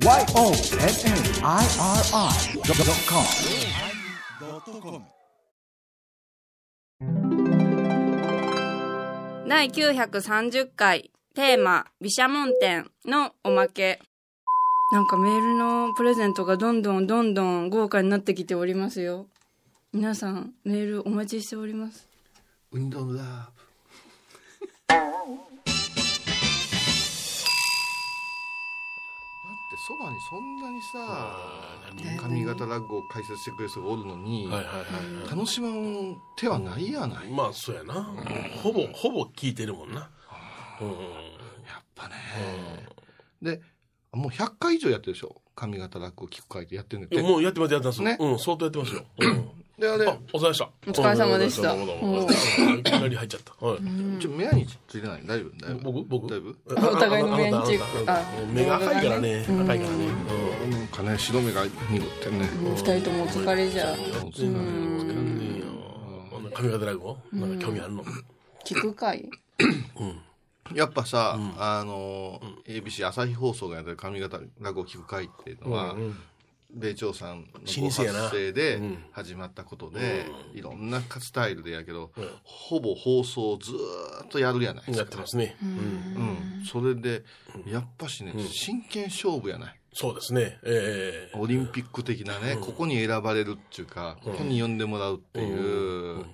YONNIRI.com 第930回テーマ「毘沙門天」のおまけ。なんかメールのプレゼントがどんどんどんどん豪華になってきておりますよ。皆さんメールお待ちしております。ウィンドウラだそばにそんなにさ髪型落語を解説してくれる人がおるのに、楽しまん手はないやない、やっまあそうやな、ほぼほぼ聞いてるもんな、うんぱね、でもう100回以上やってるでしょ？髪型落語聞く会ってやってるんだって。もうやってますやってます、ね。うん相当やってますよ、う んであれ。あお疲れ様でした。お疲れ様でした。いきなり入っちゃった、はいちょ目についてない大丈夫大丈夫僕僕だいぶお互いの目にチェックあああああ目が赤いからね赤いからね、なんかね白目が濁ってね、二人ともお疲れじゃそうですねうん髪型落語なんか興味あるの、聞く会やっぱさ、あの ABC 朝日放送がやってる髪型落語聞く会っていうのは、米朝さんの発生で始まったことで、いろんなスタイルでやけど、ほぼ放送をずーっとやるやないです。かやってますね、うん。うん、それでやっぱしね、真剣勝負やない。そうですね。ええオリンピック的なね、ここに選ばれるっていうか、ここに呼んでもらうっていう、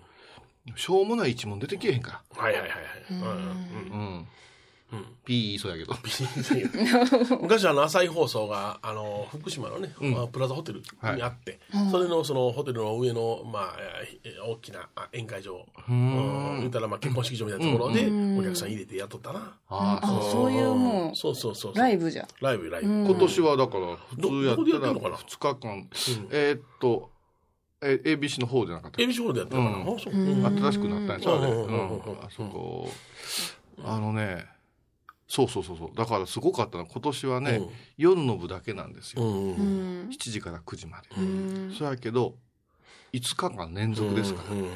しょうもない一問出てけえへんかはいはいはいはい、うん。ら。うん。ピー言いそうやけど。昔あの朝日放送があの福島のね、まあプラザホテルにあって、それのそのホテルの上の、まあ、えー大きなあ宴会場。うん。言ったらまあ結婚式場みたいなところでお客さん入れてやっとったな、ああ、あそういうもそうそうそうう。ライブじゃライブライブ、今年はだから普通やったらってんのかな？2日間、えーっと、え ABC の方じゃなかった？ABC ホールでやってるのかな、うん。あそう、うん。新しくなったんですよ、あれ。うん。うん。うん。うん。うん。あそこ。あのね、そうそうそうそう。だからすごかったのは今年はね、うん夜の部だけなんですよ。うんうんうん7時から9時まで。そうやけど、5日間連続ですから。うんうんうん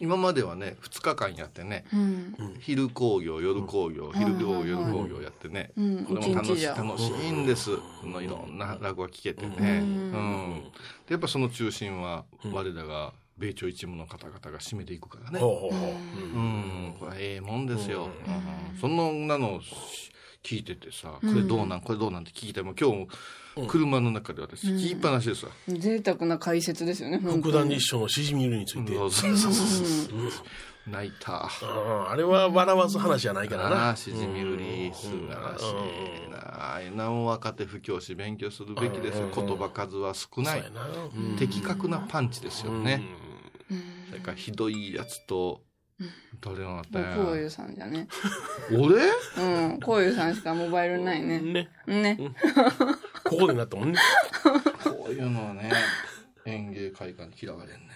今まではね、2日間やってね、うん昼工業、夜工業、昼工業、夜工業やってね、うんこれも楽し楽しいんです。そのいろんな落語が聞けてね。うん。で、やっぱその中心は、我らが米朝一務の方々が占めていくからね。ほうん、これはええもんですよ。うん。そんなの聞いててさ、これどうなん、これどうなんって聞い。ても、今日も車の中で私聞きっぱなしですわ。贅沢な解説ですよね本福田日書のしじみ湯について、そうそうそうそう。泣いた。うん。あれは笑わす話じゃないからあなあ、しじみ売り、素晴らしいな。あ若手布教師勉強するべきですよ。言葉数は少ない。的確なパンチですよね。それからひどいやつと、誰のだったんやこういうさんじゃね。俺？うん。こういうさんしかモバイルないね。ね。ね。ここでなったもんね。こういうのはね、園芸会館に嫌われんね。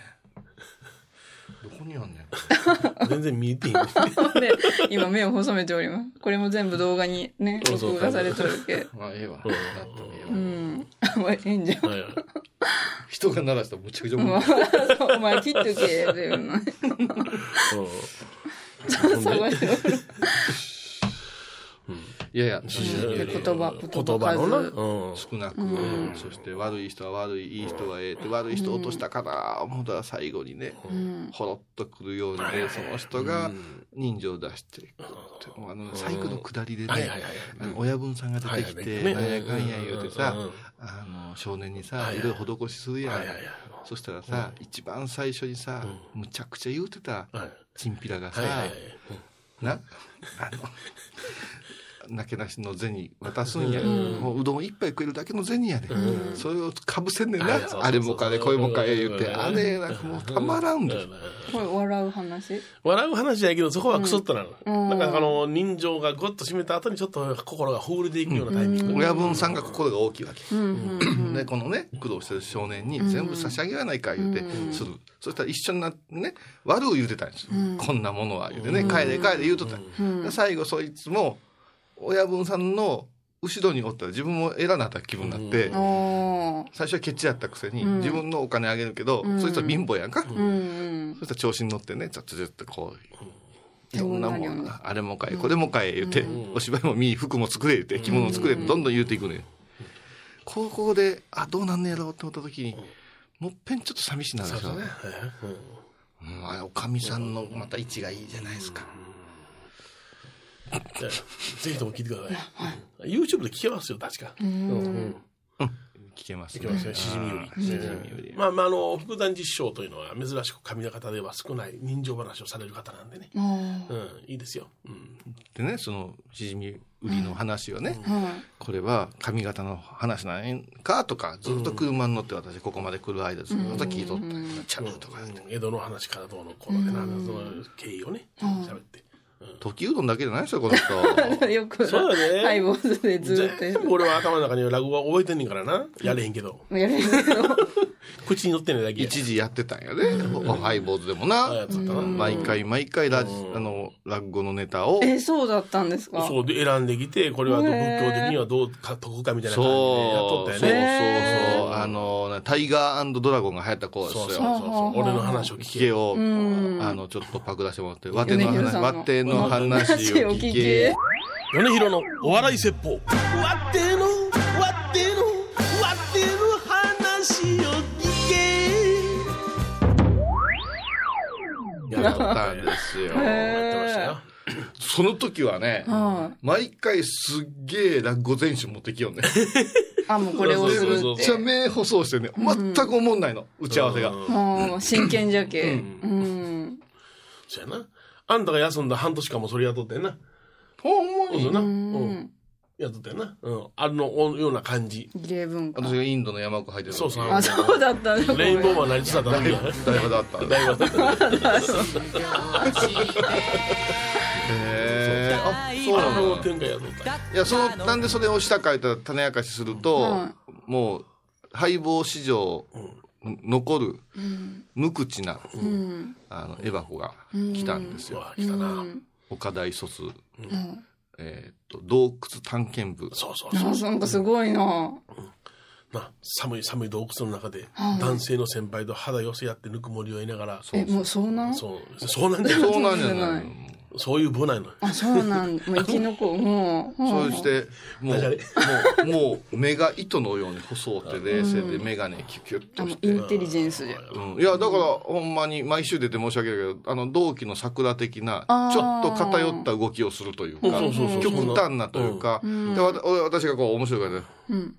どこにあんねん。全然見えてへん。で今目を細めております。これも全部動画にね録画されとるけ。まあ、ええわ。う。ん。あええんじゃん。はい。はい人が鳴らしたらむちゃくちゃお前思う。お前切っとけ っておるいやいや、言葉言言葉葉のな、数。うん。少なく、そして悪い人は悪い、いい人はええって、悪い人落としたかな思ったら最後にね、ほろっとくるようにね、その人が人情を出していくって。あの、最後の下りでね親分さんが出てきはいて、はい。なんやかんや言うてさあの、少年にさ、はいろい。ろ施しするやん。はいはいはい。そしたらさ、一番最初にさ、むちゃくちゃ言うてたはい、チンピラがさはいはいはい、な、あの、なけなしの銭渡すんや。もううどん一杯食えるだけの銭やで。それをかぶせんねんな。あれもかれ、これもかえ言って。うん。あれ、なんかもうたまらんで。これ笑う話？笑う話やけどそこはクソッとなる、なんかあの人情がゴッと締めた後にちょっと心がほぐれていくようなタイミング、親分さんが心が大きいわけ。で、このね、苦労してる少年に全部差し上げやないか言うて、する。そしたら一緒になってね、悪を言うてたんですよ。こんなものは言うてね、帰れ帰れ言うとった。ん。やで最後そいつも、親分さんの後ろにおったら自分も偉なった気分になって、最初はケチやったくせに、自分のお金あげるけど、そいつは貧乏やんか。そしたら調子に乗ってね、ちょっとちょっとこう、いろんなもん、あれも買え、これも買え言って、お芝居も見、服も作れ言って、着物作れってどんどん言うていくね。高校で、あ、どうなんねやろうって思った時に、もっぺんちょっと寂しいなんですよね。うん、おかみさんのまた位置がいいじゃないですか。ぜひとも聞いてください。YouTube で聞けますよ、確か。うん聞けます、ね。聞けますよ、しじみより。しじみより。まあ、まあ、あの、福山寺師匠というのは珍しく髪の方では少ない人情話をされる方なんでね。うん、いいですよ。うん、でね、その、しじみ売りの話はね、うん、これは髪型の話なんかとか、ずっと車に乗って私ここまで来る間ずっと聞いとった。ちゃうとか、江戸の話からどうのこうので、その経緯をね、喋って。時うどんだけじゃないですよ、この人。よく。そうだね。ハイボーズでずっと。俺は頭の中に落語は覚えてんねんからな。やれへんけど。やれへんけど。口に乗ってんねだけ。一時やってたんやね。ハイボーズでもな。毎回毎回ラジ、あの、落語のネタを。え、そうだったんですか？そうで選んできて、これは仏教的にはどうか、得かみたいな感じでやっとったよね。そうそうそう。あの、タイガードラゴンが流行った子ですよ。そうそうそう。俺の話を聞け。を、あの、ちょっとパク出してもらって、和手の話、和手の話を聞け。米広のお笑い説法。わっての、け。やったんですよ。やってましたよ。その時はね、毎回すっげえ落語全集持ってきようね。あ、もうこれをする。めっちゃ目細してね、全く思んないの、打ち合わせが。真剣じゃけ。うん。そうやな。あんたが休んだ半年間もそれやっとってんな。ほんまにそうな。うん。やっとったよな。うん。あのような感じ。儀礼文化。私がインドの山奥入ってるそうそう。あ、そうだったレインボーマンなりつつあっただいぶだった。だいぶだった。へえ。あ、そうなの展開やっとった。いや、その、なんでそれを下書いたら種明かしすると、もう、敗北史上、残る無口な、あのエバコが来たんですよ。来たな。岡大卒、えっと洞窟探検部。そうそうそう。なんかすごいな。な寒い寒い洞窟の中で、男性の先輩と肌寄せ合ってぬくもりを得ながら。え、もうそうなん？そう、そうなんじゃないそうなんじゃないそういう部なの。あ、そうなん。もう生き残る。もう。そうして、もう、もう、もう、目が糸のように細くて冷静で、眼鏡キュキュッとして。インテリジェンスじゃ。うん。いや、だから、ほんまに、毎週出て申し訳ないけど、あの、同期の桜的な、ちょっと偏った動きをするというか、極端なというか、で、私がこう、面白いからね。うん。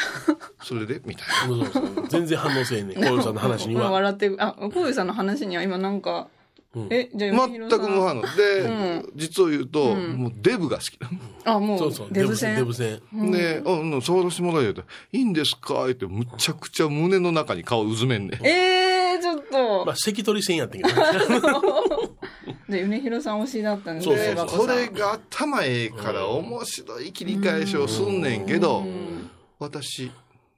それで？みたいな。全然反応せえねん。こういうさんの話には。笑って、あ、こういうさんの話には今なんか、え、じゃあ全く無反応。で、実を言うと、もうデブが好きなの。あ、もう、そうそうデブ戦？デブ戦。で、うん、触らせてもらえよと、いいんですか？って、むちゃくちゃ胸の中に顔うずめんねええ、ちょっと。まあ、関取戦やってんけど。で、米広さん推しだったんで。そうそう。これが頭ええから面白い切り返しをすんねんけど、私、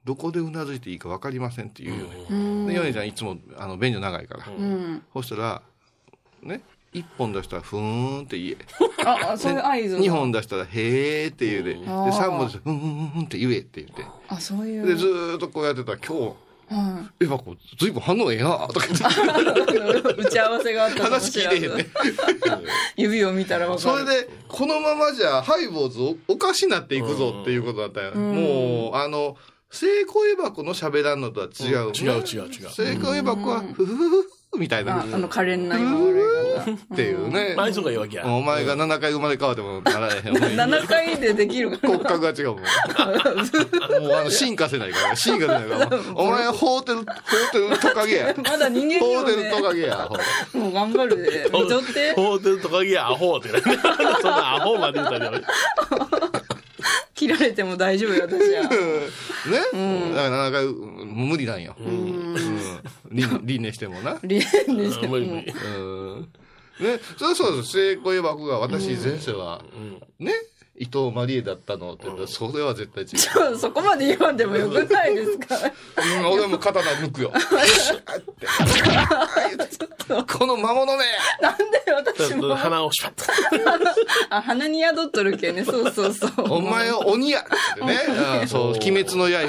どこでうなずいていいか分かりませんって言うよね。で、ヨネちゃんいつも、あの、便所長いから。そしたら、ね一本出したらふーんって言え。あ、そういう合図二本出したらへーって言うで。で、三本出したらふんふんって言えって言って。あ、そういう。で、ずーっとこうやってたら今日、え、ばこ、ずいぶん反応ええなとか言って。打ち合わせがあった話聞いてへんね。指を見たら分かる。それで、このままじゃ、ハイボーズおかしなっていくぞっていうことだったよ。もう、あの、聖子エバコの喋らんのとは違う。違う違う違う。聖子エバコは、ふふふふみたいな。あの、可憐な今俺が。っていうね。前がいいわけや。お前が7回生まれ変わってもならへん。7回でできる骨格が違うもん。もうあの、進化せないから。進化せないから。お前ホーテル、ホーテルトカゲや。まだ人間ホーテルトカゲや。もう頑張るで。見とって。ホーテルトカゲや、アホって。そんなアホまで言ったら切られても大丈夫よ、私は。ね、だからなかなか無理なんよ。うん。輪廻してもな。輪廻しても。うん。ね、そうそうそう、成功エバが私前世は、ね、生とマリエだったのって言ったら、それは絶対違う。そこまで言わんでもよくないですか？うん、俺も刀抜くよ。この魔物めなんで私も鼻をシュッと。あ鼻に宿っとるけねそうそうそうお前は鬼やってね。うんそう、鬼滅の刃よ。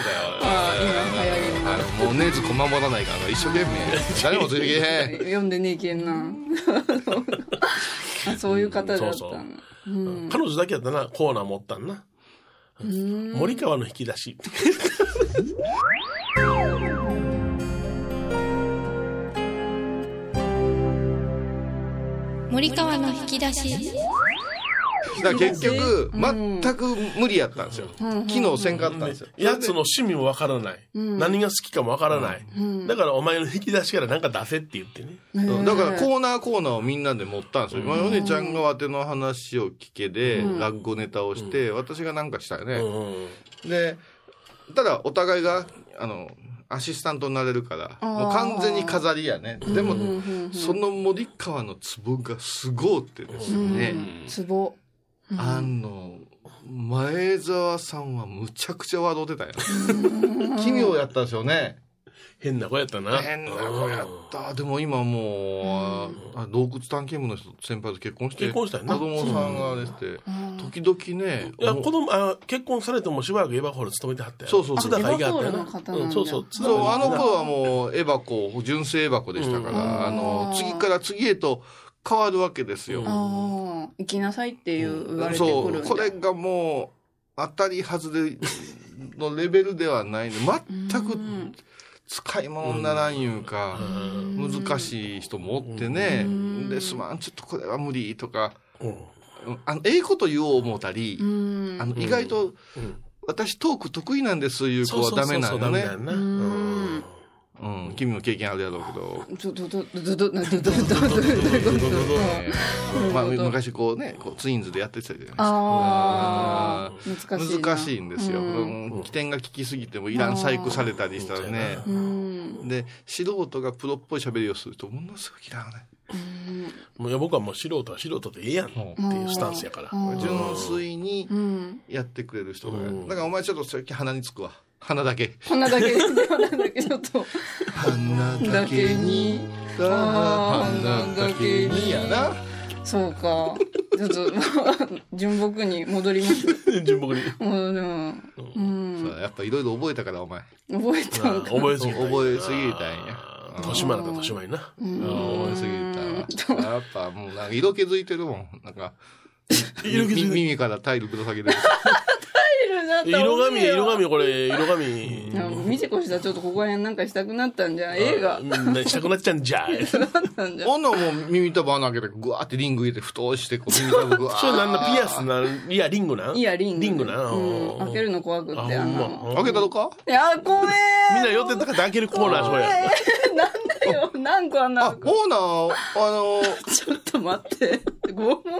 あ今流行りのあの、もうねずこ守らないから、一生懸命。誰もついてけへん。読んでねえけんなあそういう方だったのそうそう彼女だけやったな、コーナー持ったんな。森川の引き出し。森川の引き出しだから結局、全く無理やったんですよ。機能せんかったんですよ。やつの趣味もわからない。何が好きかもわからない。だからお前の引き出しから何か出せって言ってね。うん。だからコーナーコーナーをみんなで持ったんですよ。今、お姉ちゃんがわての話を聞けで、落語ネタをして、私がなんかしたよね。うん。で、ただお互いが、あの、アシスタントになれるから、もう完全に飾りやね。でも、その森川のツボがすごうってですね、あの、前澤さんはむちゃくちゃ笑うてたよ。奇妙やったんですよね。変な子やったな。変な子やった。でも今もう、あ洞窟探検部の人先輩と結婚して、結婚した子供さんがでして、時々ね、いや、子供、あ結婚されてもしばらくエヴァホール勤めてはったよ。そうそうそう津高井があったよエヴァホールの方なうん、そうそう。そう、井あの頃はもう、エバコ、純正エバコでしたから、あの、次から次へと変わるわけですよ。ああ行きなさいっていう言われてくそう、るんだ。これがもう、当たり外れのレベルではない。ね。全く使い物にならんいうか、難しい人もおってね。で、すまん、ちょっとこれは無理とか、うん。あの、ええこと言おう思ったり、うん。あの、意外と、私トーク得意なんですいう子はダメなのね。そうそうそうダメだよ。うん、君も経験あるやろうけど。まあ昔こうね、こうツインズでやってたじゃないですか。難しい。難しいんですよ。起点が効きすぎてもいらん細工されたりしたらね。で、素人がプロっぽい喋りをするとものすごく嫌わな。もう僕はもう素人は素人でええやんっていうスタンスやから。純粋にやってくれる人が。だからお前ちょっとさっき鼻につくわ。鼻だけ。鼻だけ鼻だけちょっと鼻だけに、あー鼻だけにやな。そうかちょっと 純朴に戻ります 純朴に。もうでもうんやっぱいろいろ覚えたから、お前。覚えたんか覚えすぎた。覚えすぎたんや。豊島だった豊島にな。覚えすぎたわ。やっぱもうなんか色気づいてるもん。なんか、色気づいてるみ耳からタイルぶら下げてる。色紙、色紙、これ、色紙。みちこしたらちょっとここら辺なんかしたくなったんじゃん映画。うんねしたくなっちゃうんじゃい。なんじゃん女もう耳たぶ穴開けて、ぐわーってリング入れて、太して、こう耳たぶぐわー。それなんだ、ピアスなん、いや、リングなん？いやリング。リングな？んうん。開けるの怖くってあの。開けたのか？いや怖えみんな寄ってたから開けるコーナー、それ。なんだよ何個あんなあ、オーナー、あの、ちょっと待って。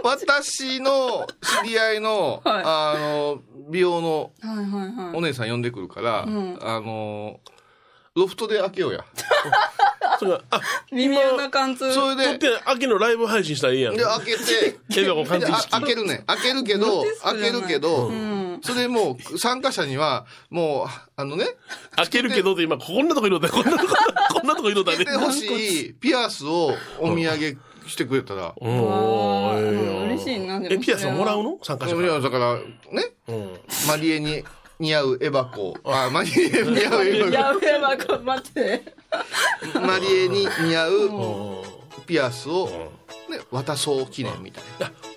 私の知り合いの、はい。あの、美容のはいはいはいお姉さん呼んでくるから、んあの、ロフトで開けようや。それがあ、耳穴貫通それで、撮って、秋のライブ配信したらいいやん。で、開けて。開けるね。開けるけど開けるけど、んそれでもう、参加者には、もう、あのね、開けるけどって今、こんなとこ色だよ。こんなとこ、こんなとこ色だね開け。てほしいピアスをお土産してくれたら、嬉しいなでもえ、ピアスは。もらうの？参加者から。だから、ね、うん。マリエに似合うエバコ。あ、マリエに似合うエバやべえわこ待って。コ。マリエに似合ううん。ピアスを、ね、渡そう記念みたいい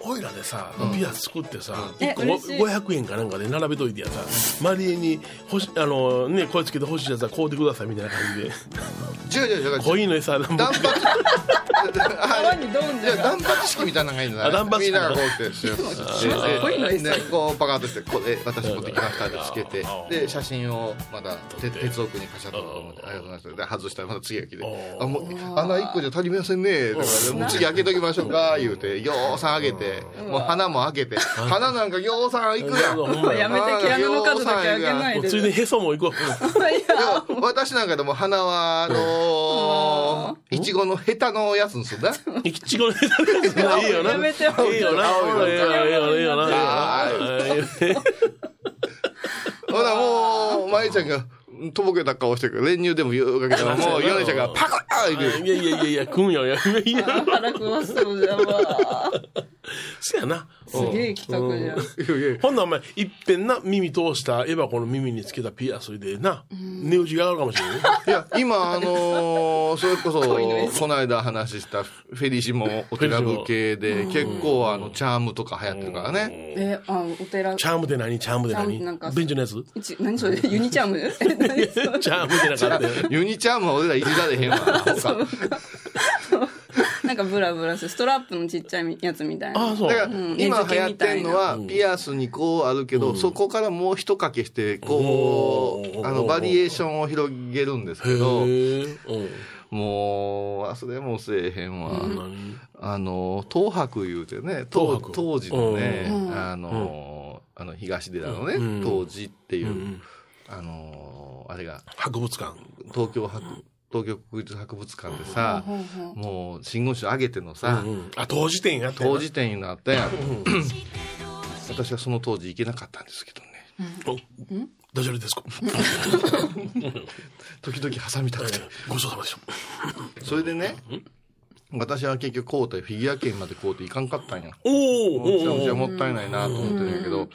や、おいらでさ、ピアス作ってさ、え1個嬉しい500円かなんかで並べといてやさ、マリエに、欲し、あの、ね、声つけて欲しいやつは買うてくださいみたいな感じで。な。違う違う違う。濃いの餌、断髪。川にドンいや、じゃ断髪式みたいなのがいいんじゃないあ断髪式みんながこうやってこうパカッとして、これ私持ってきましたってつけて、で、写真をまた、て鉄奥にカシャッと思って、ありがとうございます。で、外したらまた次が来て、あ、もう、穴一個じゃ足りませんね。だからもう次開けときましょうか、言うて、ようさん開けて、もう花も開けて、花なんかようさん行くやん。やめて毛穴の数だけ開けないでついでにへそも行こう。私なんかでも花は、あのー、いちごのヘタのやつんすよね。いちごのへそいいよな。やめていいよいのいいよな。いいよな。いいよな。いいよな。いいよほらもう、まゆちゃんが、とぼけた顔してる練乳でも言うかけたら、もう、ヨネちゃんがパカッーいやいやいやいや、食うんよ。いやいや。腹壊そうじゃわ。そやな。すげえ企画じゃん。いやいや。ほんならお前、いっぺんな、耳通したエバコの耳につけたピアスでな、値打ちが上がるかもしれない。いや、今、あのーそれこそ、この間話したフェリシモお寺部系で、結構、あの、チャームとか流行ってるからね。え、あ、お寺。チャームって何？チャームって何？チャームなんか便所のやつ？一何それ？ユニチャーム？チャームってなかったよユニチャームは俺らいじられへんわ。他なんかブラブラする。ストラップのちっちゃいやつみたいな。ああ、そう。だから、ん。今流行ってんのは、ピアスにこうあるけど、そこからもう一かけして、こう、うんあの、バリエーションを広げるんですけど。もう、忘れもせえへんわ。何あの、東博言うてね、当当時のね、うん。あの、あの、東寺のね、うん。当時っていう、うん。あの、あれが、博物館。東京博、東京国立博物館でさ、もう、新言宗上げてのさ、うんあ、当時店やったんや当時店になったやん。私はその当時行けなかったんですけどね。おダジャレですか？時々挟みたくて。ごちそうさまでした。それでね、私は結局こうてフィギュア券までこうていかんかったんや。おおめちゃめちゃもったいないなと思ってるんやけど、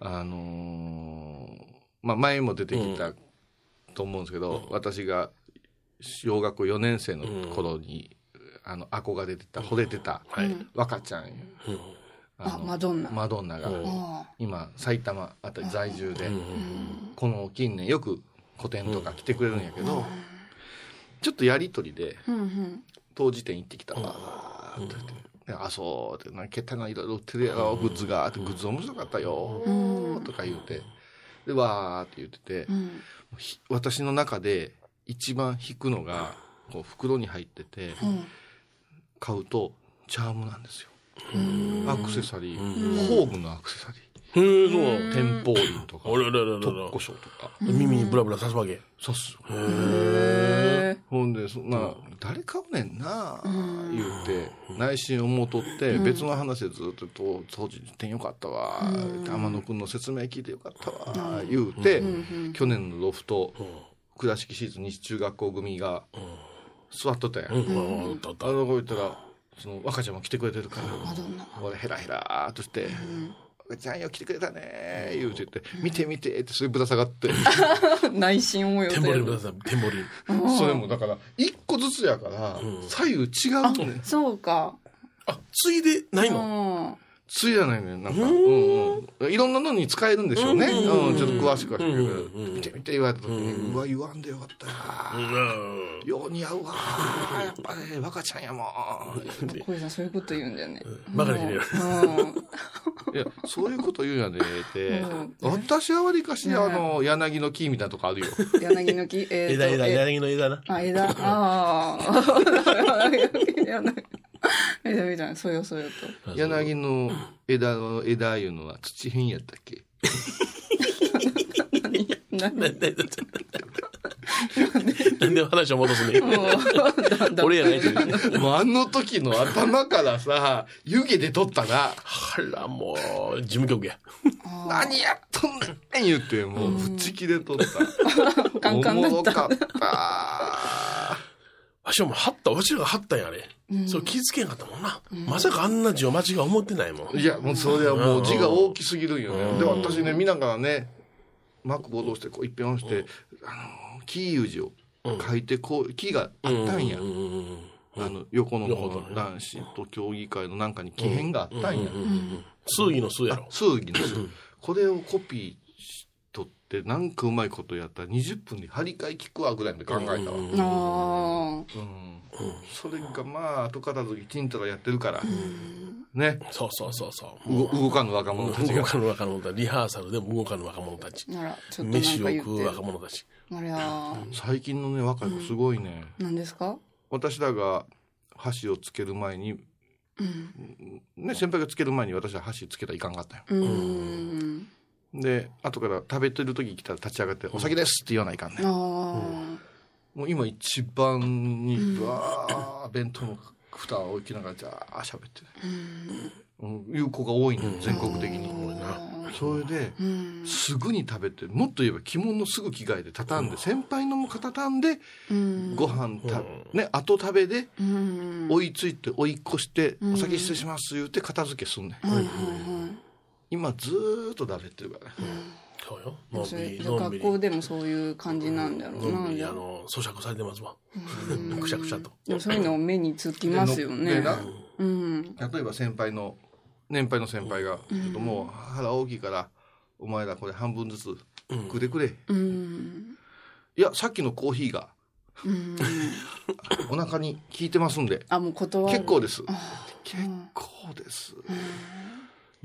あのーまあ前も出てきたと思うんですけど、私が小学校4年生の頃に、あの、憧れてた、惚れてた、はい。若ちゃんや。あ、のマドンナ。マドンナが、あ今、埼玉あたり在住で、この近年よく個展とか来てくれるんやけど、ちょっとやりとりで、うんうん。当時店行ってきたわーって言って。であ、そうって、なんか、けったないろいろ売ってるやろ、グッズが。って、グッズ面白かったよーとか言うて。で、わーって言ってて、うん。ひ私の中で一番引くのが、こう袋に入ってて、買うと、チャームなんですよ。アクセサリー、宝具のアクセサリへえ、そう。ー、天保輪とか、特古。書とか、耳にブラブラ刺すわけ。そうっす。よ。へほんで、そんな、誰買うねんな、言うて、内心思うとって、別の話でずっと、と当時店よかったわ、天野くんの説明聞いてよかったわ、言うて、去年のロフト、倉敷市立西中学校組が座っとったやん。うん。あの子言ったら、その若ちゃんも来てくれてるから。俺ヘラヘラーっとして、若ちゃんよ来てくれたね言うて言って、見て見てってそれぶら下がって、内心をテンボリンください。テンボリン。それもだから、一個ずつやから、左右違うねん。そうか。あ、ついでないの？のついじゃないねんなんか、うんうん。いろんなのに使えるんでしょうね。うん、ちょっと詳しくは見て見て言われた時に、うわ、言わんでよかったな。よう似合うわ。やっぱね、若ちゃんやもん。小井さんそういうこと言うんだよね。バカにしてるよ。うん。いや、そういうこと言うんやで、ってうん。私はわりかし、あの、柳の木みたいなとこあるよ。柳の木、えーと枝枝、え柳の枝な。あ、枝。ああ。柳の木 枝枝みたいな、そうよそうよと。柳の枝の枝いうのは土変やったっけ？何？なんで、なんで話を戻すね。俺やないけど。もうあの時の頭からさ、湯気で取ったな。あら、もう、事務局や。何？やっとんねん言って、もうぶち切れとった。カンカンだったおもろかった。わしはもう貼った、わしらが貼ったんやね。それ気づけんかったもんな。まさかあんな字を間違い思ってないもん。いや、もうそれはもう字が大きすぎるんよね。で、私ね、見ながらね、マークボーして、こう一遍押して、あの、キーユ字を書いて、こう、キーがあったんや。うん。あの、横の横のね。男子と協議会のなんかに木片があったんや。数義の数やろ。数儀の数。これをコピーしとって、なんかうまいことやったら20分で張り替え聞くわぐらいで考えたわ。うん。あそれがまあ、後片付けちんたらやってるから。ね。そうそうそうそう。動動かぬ若者たちが。動かぬ若者たち。リハーサルでも動かぬ若者たち。あ。あら、ちょっとなん飯をか言って食う若。者たち。最近のね、若い子すごいね。何ですか？私らが箸をつける前に、ね、先輩がつける前に私は箸つけたらいかんかったよ。で、後から食べてる時来たら立ち上がって、お酒ですって言わないかんね。あもう今一番に、わー、弁当の蓋を置きながら、じゃあ喋ってね。うん、いう子が多いのよ、全国的に。それで、すぐに食べてもっと言えば着物のすぐ着替えで畳んで、先輩のも畳んで、ご飯た、ね後食べで、追いついて追い越して、お先失礼します言うて片付けすんねん、今ずーっとだれてるからね、そうよ。のんそれびり、のんびり。学校でもそういう感じなんだろうな。のんああの、咀嚼されてますわ。くしゃくしゃと。でもそういうの目につきますよねうん。例えば先輩の年配の先輩が、ちょっともう腹大きいからお前らこれ半分ずつ食ってくれ、うん。いやさっきのコーヒーが、お腹に効いてますんであ、もう断る。結構です結構です、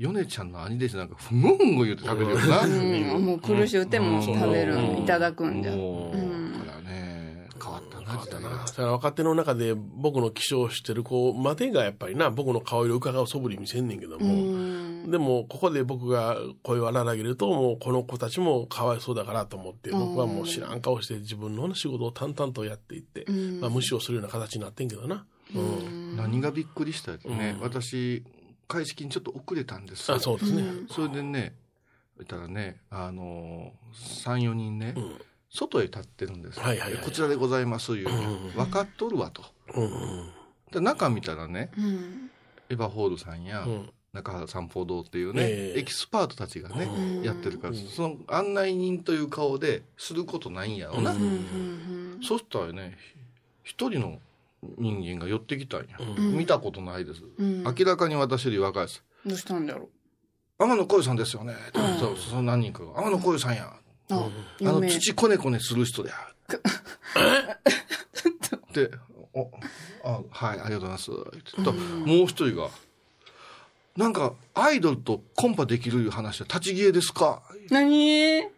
米ちゃんの兄弟子なんかふんごふんご言うて食べるよな、うん。もう苦しゅうても食べるうん。いただくんじゃ。もう、だからね。変わったな。時代がだから若手の中で僕の気象してる子までがやっぱりな、僕の顔色伺う素振り見せんねんけども、でもここで僕が声を荒らげると、もうこの子たちもかわいそうだからと思って、僕はもう知らん顔して自分の仕事を淡々とやっていって、まあ無視をするような形になってんけどな。うん。何がびっくりしたね、私開式にちょっと遅れたんです。よあそうですね。それでね、言ったらね、あのー、3、4人ね、外へ立ってるんです。よ、はいはいはい。こちらでございます、いう、分かっとるわと。うんうん。で中見たらね、うん。エヴァホールさんや、ん。中原散歩堂っていうね、ええ。エキスパートたちがね、やってるから、その案内人という顔ですることないんやろな。そしたらね、一人の人間が寄ってきたんや。見たことないです。明らかに私より若いです。どうしたんだろう？天野浩さんですよね。そう、その何人かが。天野浩さんや。あ、あの。土こねこねする人や。で、お、あ、はい、ありがとうございます。っと、もう一人が、なんか、アイドルとコンパできるいう話は立ち消えですか？何？んえ？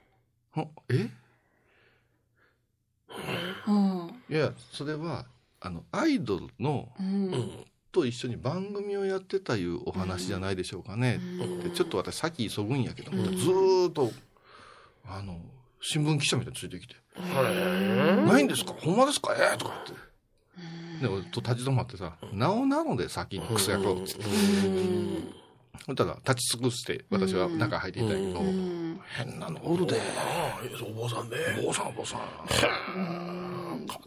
うん。いや、それは、あの、アイドルの、うん。と一緒に番組をやってたいうお話じゃないでしょうかね。でちょっと私先急ぐんやけども、ずーっと、あの、新聞記者みたいについてきて、ないんですか？ほんまですか？ええとか言って。で、俺と立ち止まってさ、なおなので先にクソやろうっつって。そしたら、立ち尽くして、私は中入っていたんやけど、変なのおるで。お坊さんで。お坊さんお坊さん。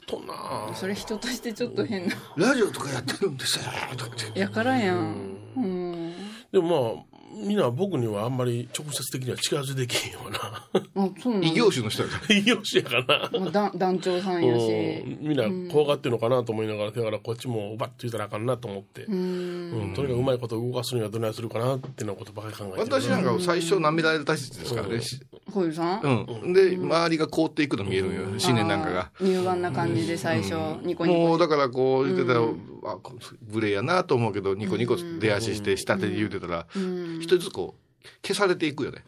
とんな。それ人としてちょっと変な。ラジオとかやってるんですよ。とか言ってやからやん。うん。でもまあ、みんな僕にはあんまり直接的には近づいてけへんよな。あ、そうなんだ異業種の人やから。異業種やからな。まあだ団長さんやし。うんみんな怖がってるのかなと思いながら、だからこっちもバッと言ったらあかんなと思って、うんとにかくうまいことを動かすにはどないするかなっていうようなことばかり考えてる。私なんか最初舐められた人ですからね。し小遊さん？うん。で、周りが凍っていくの見えるんよ。新年なんかが。乳がんな感じで最初、ニコニコ。もうだからこう言ってたら、あこ無礼やなと思うけど、ニコニコ出足して下手で言うてたら、一人ずつこう、消されていくよね。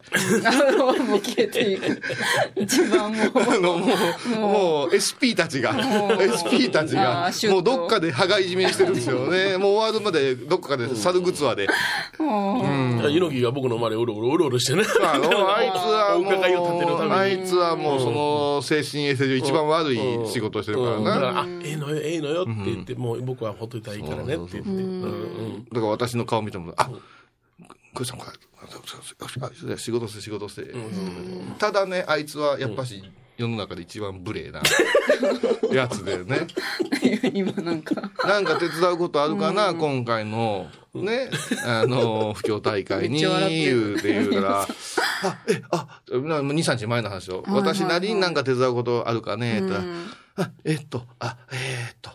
もう消えていく。一番もう。あの、もう、もう SP たちが、SP たちあがもうどっかで羽交い締めにしてるんですよね。もう終わるまでどっかで猿グツアで。猪木が僕の周りをうろうろうろうろしてね。あの、あいつはもう、あいつはもうその精神衛生上一番悪い仕事をしてるからな。うんだから、あ、ええのよ、ええのよって言って、もう僕はほっといたらいいからねって言って。うんだから私の顔見ても、あ、これさん、これ、仕事して仕事して。ただね、あいつはやっぱし世の中で一番無礼なやつでね。今なんか。なんか手伝うことあるかな、今回の、ね、あの、不況大会に、ってる言うて言うから、あ、え、あ、2、3日前の話を、いはい私なりになんか手伝うことあるかね、って言ったら、あ、えっと、あ、えっと、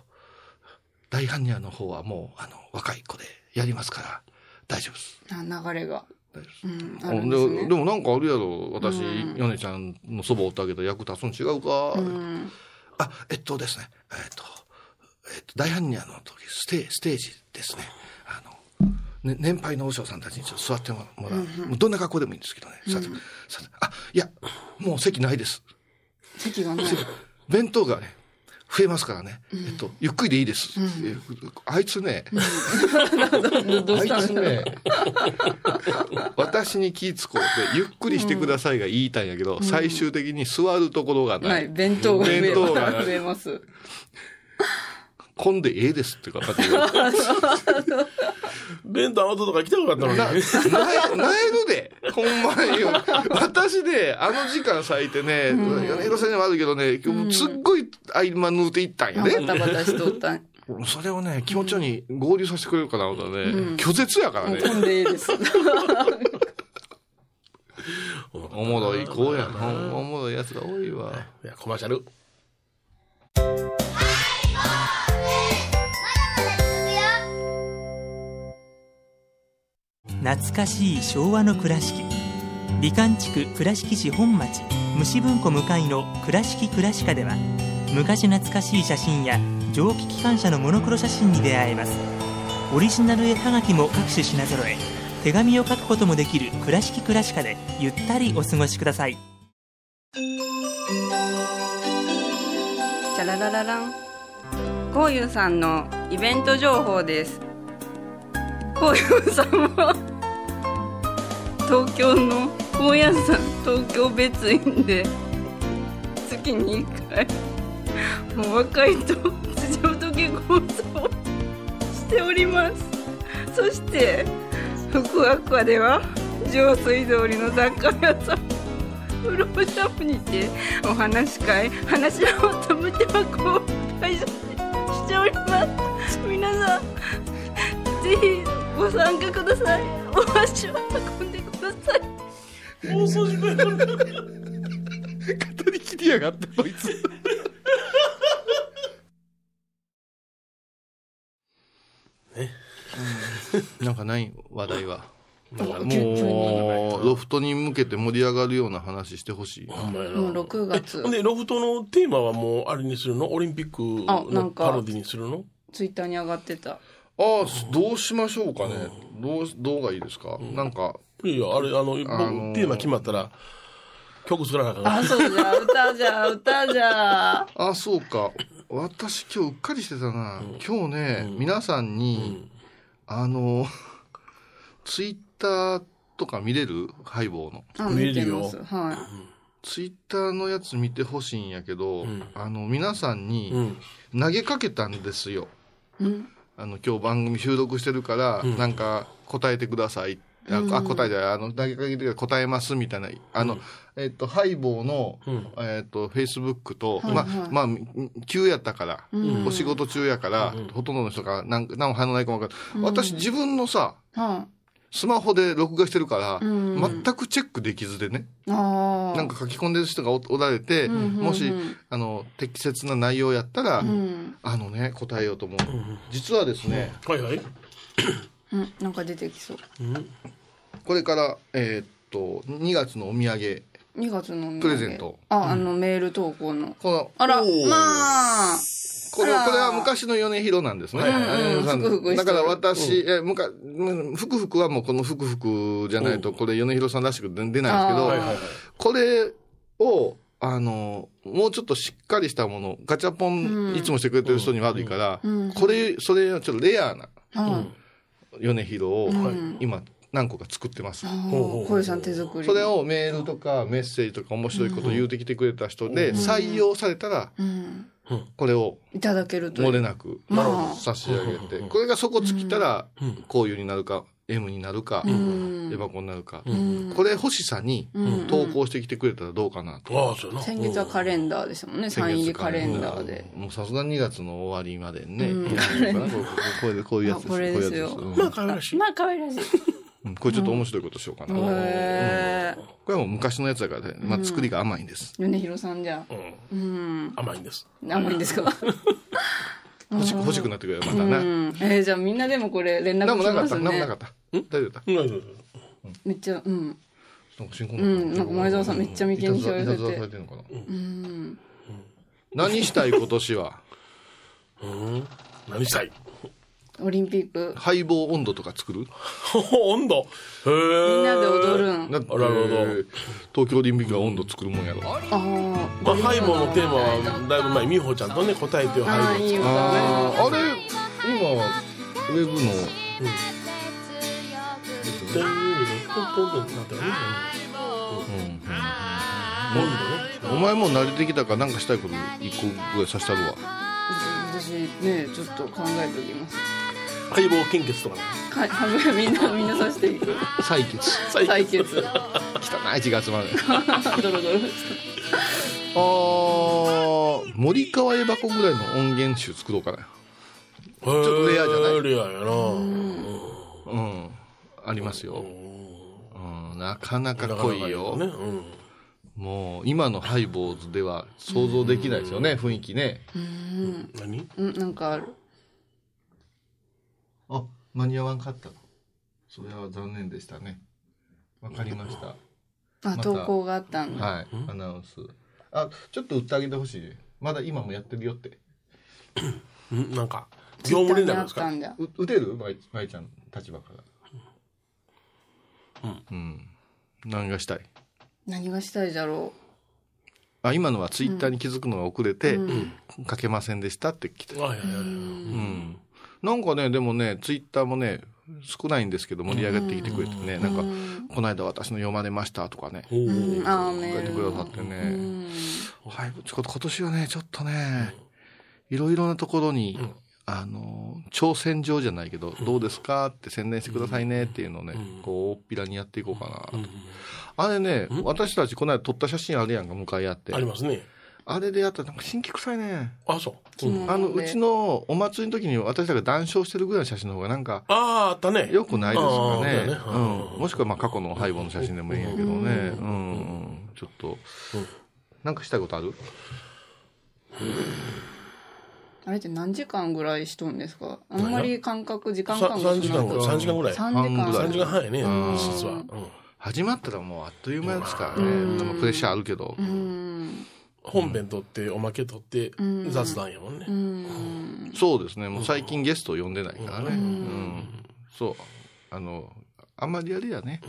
大般若の方はもう、あの、若い子でやりますから、大丈夫です。あ流れが。大丈夫です。うん。あでね。でもなんかあるやろ私、米ちゃんのそばおってあげた役立つん違うか、あえっとですねえっと、えっと、大般若の時ステステージですねあの、ね、年配の和尚さんたちにちょっと座ってもらう、もうどんな格好でもいいんですけどね、座って座ってあいやもう席ないです席がない。弁当がね増えますからね、えっと、ゆっくりでいいです、えあいつね、あいつ。ね、私に気ぃこうて、ゆっくりしてくださいが言いたいんやけど、最終的に座るところがな。はいい。弁当が増え弁当が増えます。混んでええですってかかってる。弁当あのとか来たかったのに。な、なえ、るで。ほんまに。私ね、あの時間咲いてね、米広さんには悪いけどね、すっごい合間縫うていったんやね。バタバタしとったん。それをね、気持ちように合流させてくれるかなとね、拒絶やからね。飛んでいいです。おもろい子やな。おもろいやつが多いわ。いや、コマーシャル。懐かしい昭和の倉敷美観地区倉敷市本町虫文庫向かいの「倉敷倉歯科」では昔懐かしい写真や蒸気機関車のモノクロ写真に出会えますオリジナル絵はがきも各種品揃え手紙を書くこともできる「倉敷倉歯科」でゆったりお過ごしくださいチャララララン。こうゆうさんのイベント情報です。こうゆうさんは、東京の高野山東京別院で、月に1回、もう若いと辻仏講座をしております。そして、福岡では、上水通りの雑貨屋さん、プローシャムにてお話し会話し合おうと無手箱を開催しております皆さんぜひご参加くださいお足を運んでください放送事故やのに。語りきりやがって、こいつ。なんかない話題は。もう、ロフトに向けて盛り上がるような話してほしい。ほんまやな。もう6月。で、ロフトのテーマはもうあれにするの？オリンピックのあなんかパロディにするの？ツイッターに上がってた。ああ、どうしましょうかね。どう、どうがいいですか、なんか、いやいや、あれ、あの、僕、あのー。テーマ決まったら、曲作らなあかんあそうじゃ歌じゃ歌じゃあ、そうか。私今日うっかりしてたな。今日ね、皆さんに、あの、ツイッターとか見れる？ハイボーの。あ見れるよ。はい。ツイッターのやつ見てほしいんやけど、あの、皆さんうにん。投げかけたんですよ。うん。あの、今日番組収録してるから、なんか答えてください。あ、あ答えじゃあの、投げかけて答えますみたいな。あの、えっと、ハイボーの、うん。えっと、フェイスブックと、はいはい。ま、まあ、急やったから、ん。お仕事中やから、ほとんどの人が何、何も反応ないかもわかんない。私自分のさ、はスマホで録画してるから、ん。全くチェックできずでね、なんか書き込んでる人がおおられて、んうんもし、あの、適切な内容やったら、うん。あのね、答えようと思う。実はですね、はいはい。うんなんか出てきそう。これから、えーっと、2月のお土産、2月のお土産。プレゼント。ああのメール投稿の。この、あらおー。まあこれ、あら。これは昔の米広なんですね。だから私、え、むか、うんふくふくはもうこのふくふくじゃないと、これ米広さんらしく出ないんですけど、あー。はいはいはい。これを、あの、もうちょっとしっかりしたもの、ガチャポンいつもしてくれてる人に悪いから、うん。これ、それ、ちょっとレアなうん米広を、ん今、何個か作ってます。小遊さん手作り。それをメールとかメッセージとか面白いこと言うてきてくれた人で、採用されたら、うん。これをいただけると漏れなくまあ。差し上げて、これがそこ尽きたら、こういうになるか、M になるか、うん。エバコになるか、ん。これ欲しさん。投稿してきてくれたらどうかなと。先月はカレンダーでしたもんね。サイン入りカレンダーで。もうさすがに2月の終わりまでね。こうこういうこういうやつです。あこれですよ。まあ、可愛らしい。まあ可愛らしい。うん。これちょっと面白いことしようかな。これはもう昔のやつだからね、まあ作りが甘いんです。米広さんじゃ甘いんです。甘いんですか？欲しく欲しくなってくれるまたうな。ん。えーじゃあみんなでもこれ連絡何もなかった、しますね何もなかった？大丈夫だった？うん。そうそうめっちゃうん。なんか新婚うん。なんか前澤さんめっちゃ眉間にしわ寄せて。いたずらされてるのかな？うん。何したい今年は？うん。何したい？オリンピックハイボー温度とか作る？温度？へえ。みんなで踊るんだってなるほど東京オリンピックは温度作るもんやろ。ああまあ、ハイボーのテーマは、だいぶ前、美穂ちゃんとね、答えてよ、あハイボーあいい歌あーあれ、今、ウェブの、で、ポンポンってなったよね。温度ね。お前もう慣れてきたからなんかしたいこと一個ぐらいさせたるわ。私ねちょっと考えておきます解剖献血とかね。はいはみんなみんなさしていく。採血。採血。汚い1月までドロドロあー森川エバコぐらいの音源集作ろうかな。ちょっとレアじゃない？レアやな。うん。ありますよ、うん、なかなか濃いよ。ねうん。もう今のハイボーズでは想像できないですよね、雰囲気ね。何？うんなんかある。あ間に合わんかったそれは残念でしたね。わかりました。あ投稿があったんだ。はいアナウンス。あちょっと売ってあげてほしい。まだ今もやってるよって。んなんか業務連絡ですか？打てる？まいまいちゃん立場から。うん、何がしたい？何がしたいじゃろあ今のはツイッターに気づくのが遅れて、書けませんでしたって来て、はいはいはいうん、なんかねでもねツイッターもね少ないんですけど盛り上がってきてくれてね、なんか、この間私の読まれましたとかね、書いてくださってね、うん。はい、ちょっと今年はね、ちょっとね、いろいろなところに、あの、挑戦状じゃないけど、どうですかって宣伝してくださいねっていうのをね、こう、大っぴらにやっていこうかなと。あれね、私たちこの間撮った写真あるやんか、向かい合って。あ。りますねあれでやったらなんか新規臭いね。あそう。うんあの、ねうちのお祭りの時に私たちが談笑してるぐらいの写真の方がなんか、あああったね。よくないですかね。ね。うん。もしくはまあ過去のハイボの写真でもいいんやけどね。うん。ちょっと、なんかしたいことある？あれって何時間ぐらいしとんですか？あんまり感覚時間さ感覚3時間ぐらい。3時間ぐらい。3時間。半ぐらい。3時間半やね実は。うん。始まったらもうあっという間ですからね。でもプレッシャーあるけど。うん本編撮っておまけ撮って雑談やもんねうんそうですね。もう最近ゲストを呼んでないからね。うん。そう。あの、あんまりあれやね。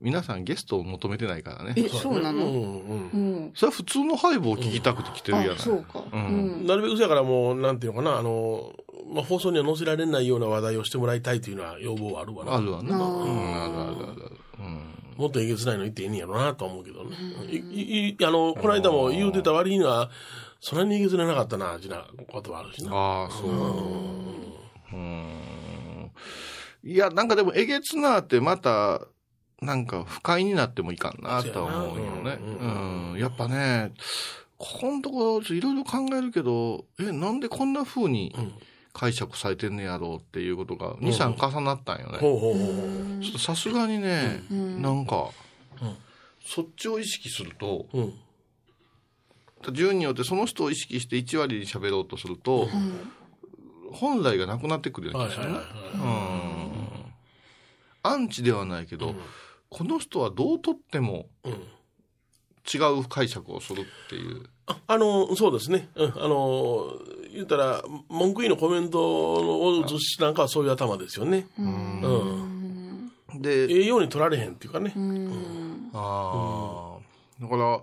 皆さんゲストを求めてないからね。えそうなの？うんうんうんそれは普通のハイボを聞きたくて来てるやない。あそうかうんなるべくそやからもうなんていうのかなあのまあ放送には載せられないような話題をしてもらいたいというのは要望はあるわなあるわな。うん、あるあるあるある。うん。もっとえげつないの言っていいんやろうなとは思うけどね。いいいあの、この間も言うてた割には、そんなにえげつないなかったな、じなことはあるしな。ああ、そう。うん。いや、なんかでも、えげつなってまた、なんか不快になってもいかんなとは思うよね。うん。やっぱね、ここのところいろいろ考えるけど、え、なんでこんな風に解釈されてんねやろうっていうことが2、3重なったんよね。さすがにね、なんか、そっちを意識すると、うん。順によってその人を意識して1割に喋ろうとすると、本来がなくなってくるような気がするね。うん。アンチではないけど、この人はどうとってもうん。違う解釈をするっていう。ああの、そうですね。うん。あの、言ったら、文句いいのコメントを映しなんかはそういう頭ですよね。うん。で、ええように取られへんっていうかね。ああ、だから、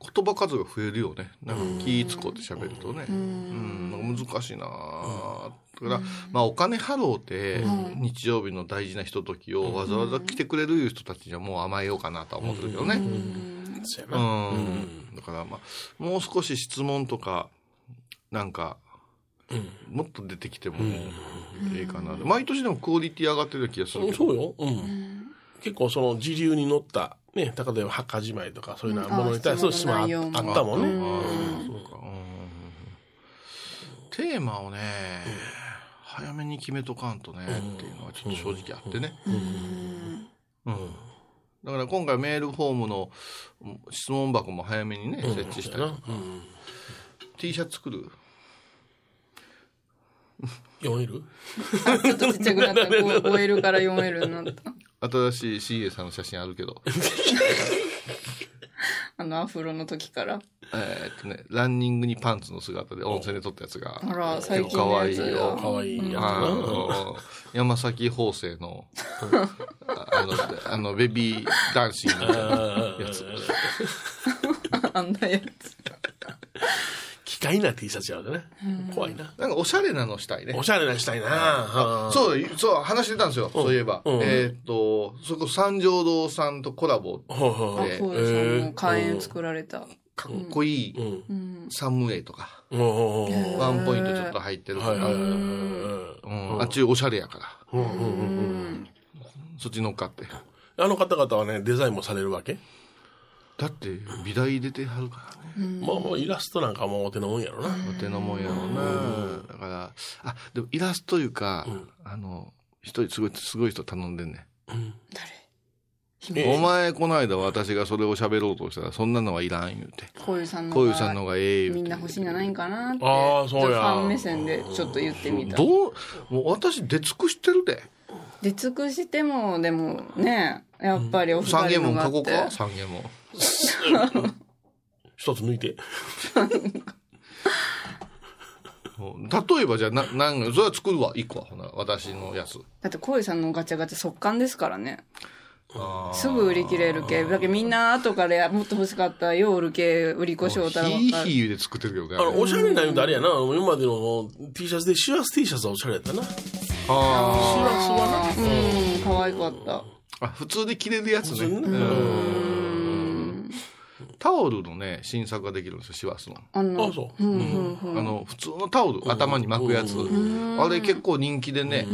言葉数が増えるよね。なんか気使って喋るとね。うん、なんか難しいなあだから、まあお金払うて、日曜日の大事なひとときをわざわざ来てくれる人たちにはもう甘えようかなとは思ってるけどね。う。ん。だからまあ、もう少し質問とか、なんか、もっと出てきてもええかな。毎年でもクオリティ上がってる気がするけど。そうよ。うん。結構その時流に乗った、ね、例えば墓じまいとかそういうようなものに対する質問あったもんね。ああそうか。うんテーマをね、早めに決めとかんとね、っていうのはちょっと正直あってね。うん。だから今回メールフォームのうん質問箱も早めにね、設置したりとか。うん。T シャツ作る？読めるちょっとちっちゃくなった。5L から 4L になった。新しい CA さんの写真あるけど。あのアフロの時からえーっとね、ランニングにパンツの姿で温泉で撮ったやつが。あら最近かわいいのやつよ。かわいいやつあな。の、山崎法政の、あの、あの、ベビーダンシングみたいなやつ。あんなやつ機械な T シャツやでね。怖いな。なんかおしゃれなのしたいねお。しゃれなしたいな。そう、そう、話してたんですよ、そういえば。うんえーっと、そこ三条堂さんとコラボ。ほうほうあえそうです、もう開園作られたかっこいいうん。サムウェイとか、ワンポイントちょっと入ってるから、はいはいはいはい。うんあっちおしゃれやから。そっち乗っかって。あの方々はね、デザインもされるわけ？だって、美大出てはるからね。まあもうイラストなんかもうお手のもんやろな。お手のもんやろうな。だから、あ、でもイラストいうか、あの、一人すごい、すごい人頼んでんね誰？ん。お前、この間私がそれを喋ろうとしたら、そんなのはいらん言うて。こういうさんのこういうさんの方がええ言うて。みんな欲しいんじゃないんかなってあーそうやファン目線でちょっと言ってみたどう、もう私出尽くしてるで。出尽くしてもでもねやっぱりお二三人軒も書こうのがあってか？三軒も。一つ抜いて。例えばじゃあ、な、なんそれは作るわ、一個は。ほな、私のやつ。だってこういうさんのガチャガチャ速乾ですからねあすぐ売り切れる系だけどみんな後からもっと欲しかったよう売る系売り越しをたらひ分かるいひいで作ってるけどね。あの、おしゃれな言うとあれやな、今までの T シャツで、シュアス T シャツはおしゃれやったな。シュあアスはな。うん可愛かったーあ、普通で着れるやつねうんタオルのね、新作ができるんですよ、シワスの。あそう。うん。うん。うんあの、普通のタオル、頭に巻くやつ。あれ結構人気でね、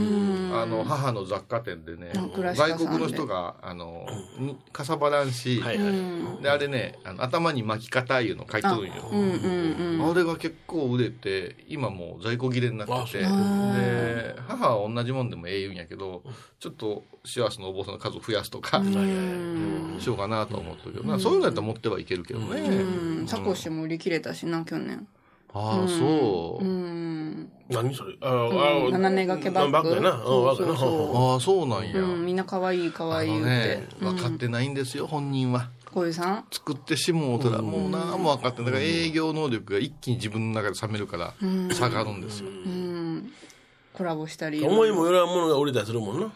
あの、母の雑貨店でね外国の人が、あの、にかさばらんし、はいはい。で、あれね、あの頭に巻き方いうの書いてるんよ。うんうんうんあれが結構売れて、今もう在庫切れになってて、で、母は同じもんでもええ言うんやけど、ちょっと幸せのお坊さんの数を増やすとか、しようかなと思ってるけどな、そういうのやったら持ってはいけるけどね。うん。サコッシュも売り切れたしな去年。ああ、そう。うん。何それ？あうん。斜め掛けバッグ。バッグやな。ああ、そうなんや。うん。みんな可愛い可あ愛いって。ね、分かってないんですよ、本人は。こういうさん？作ってしもうたら、もう何も分かってない。だから営業能力が一気に自分の中で冷めるから、下がるんですよ。うん。コラボしたり。思いもよらんものが降りたりするもんな。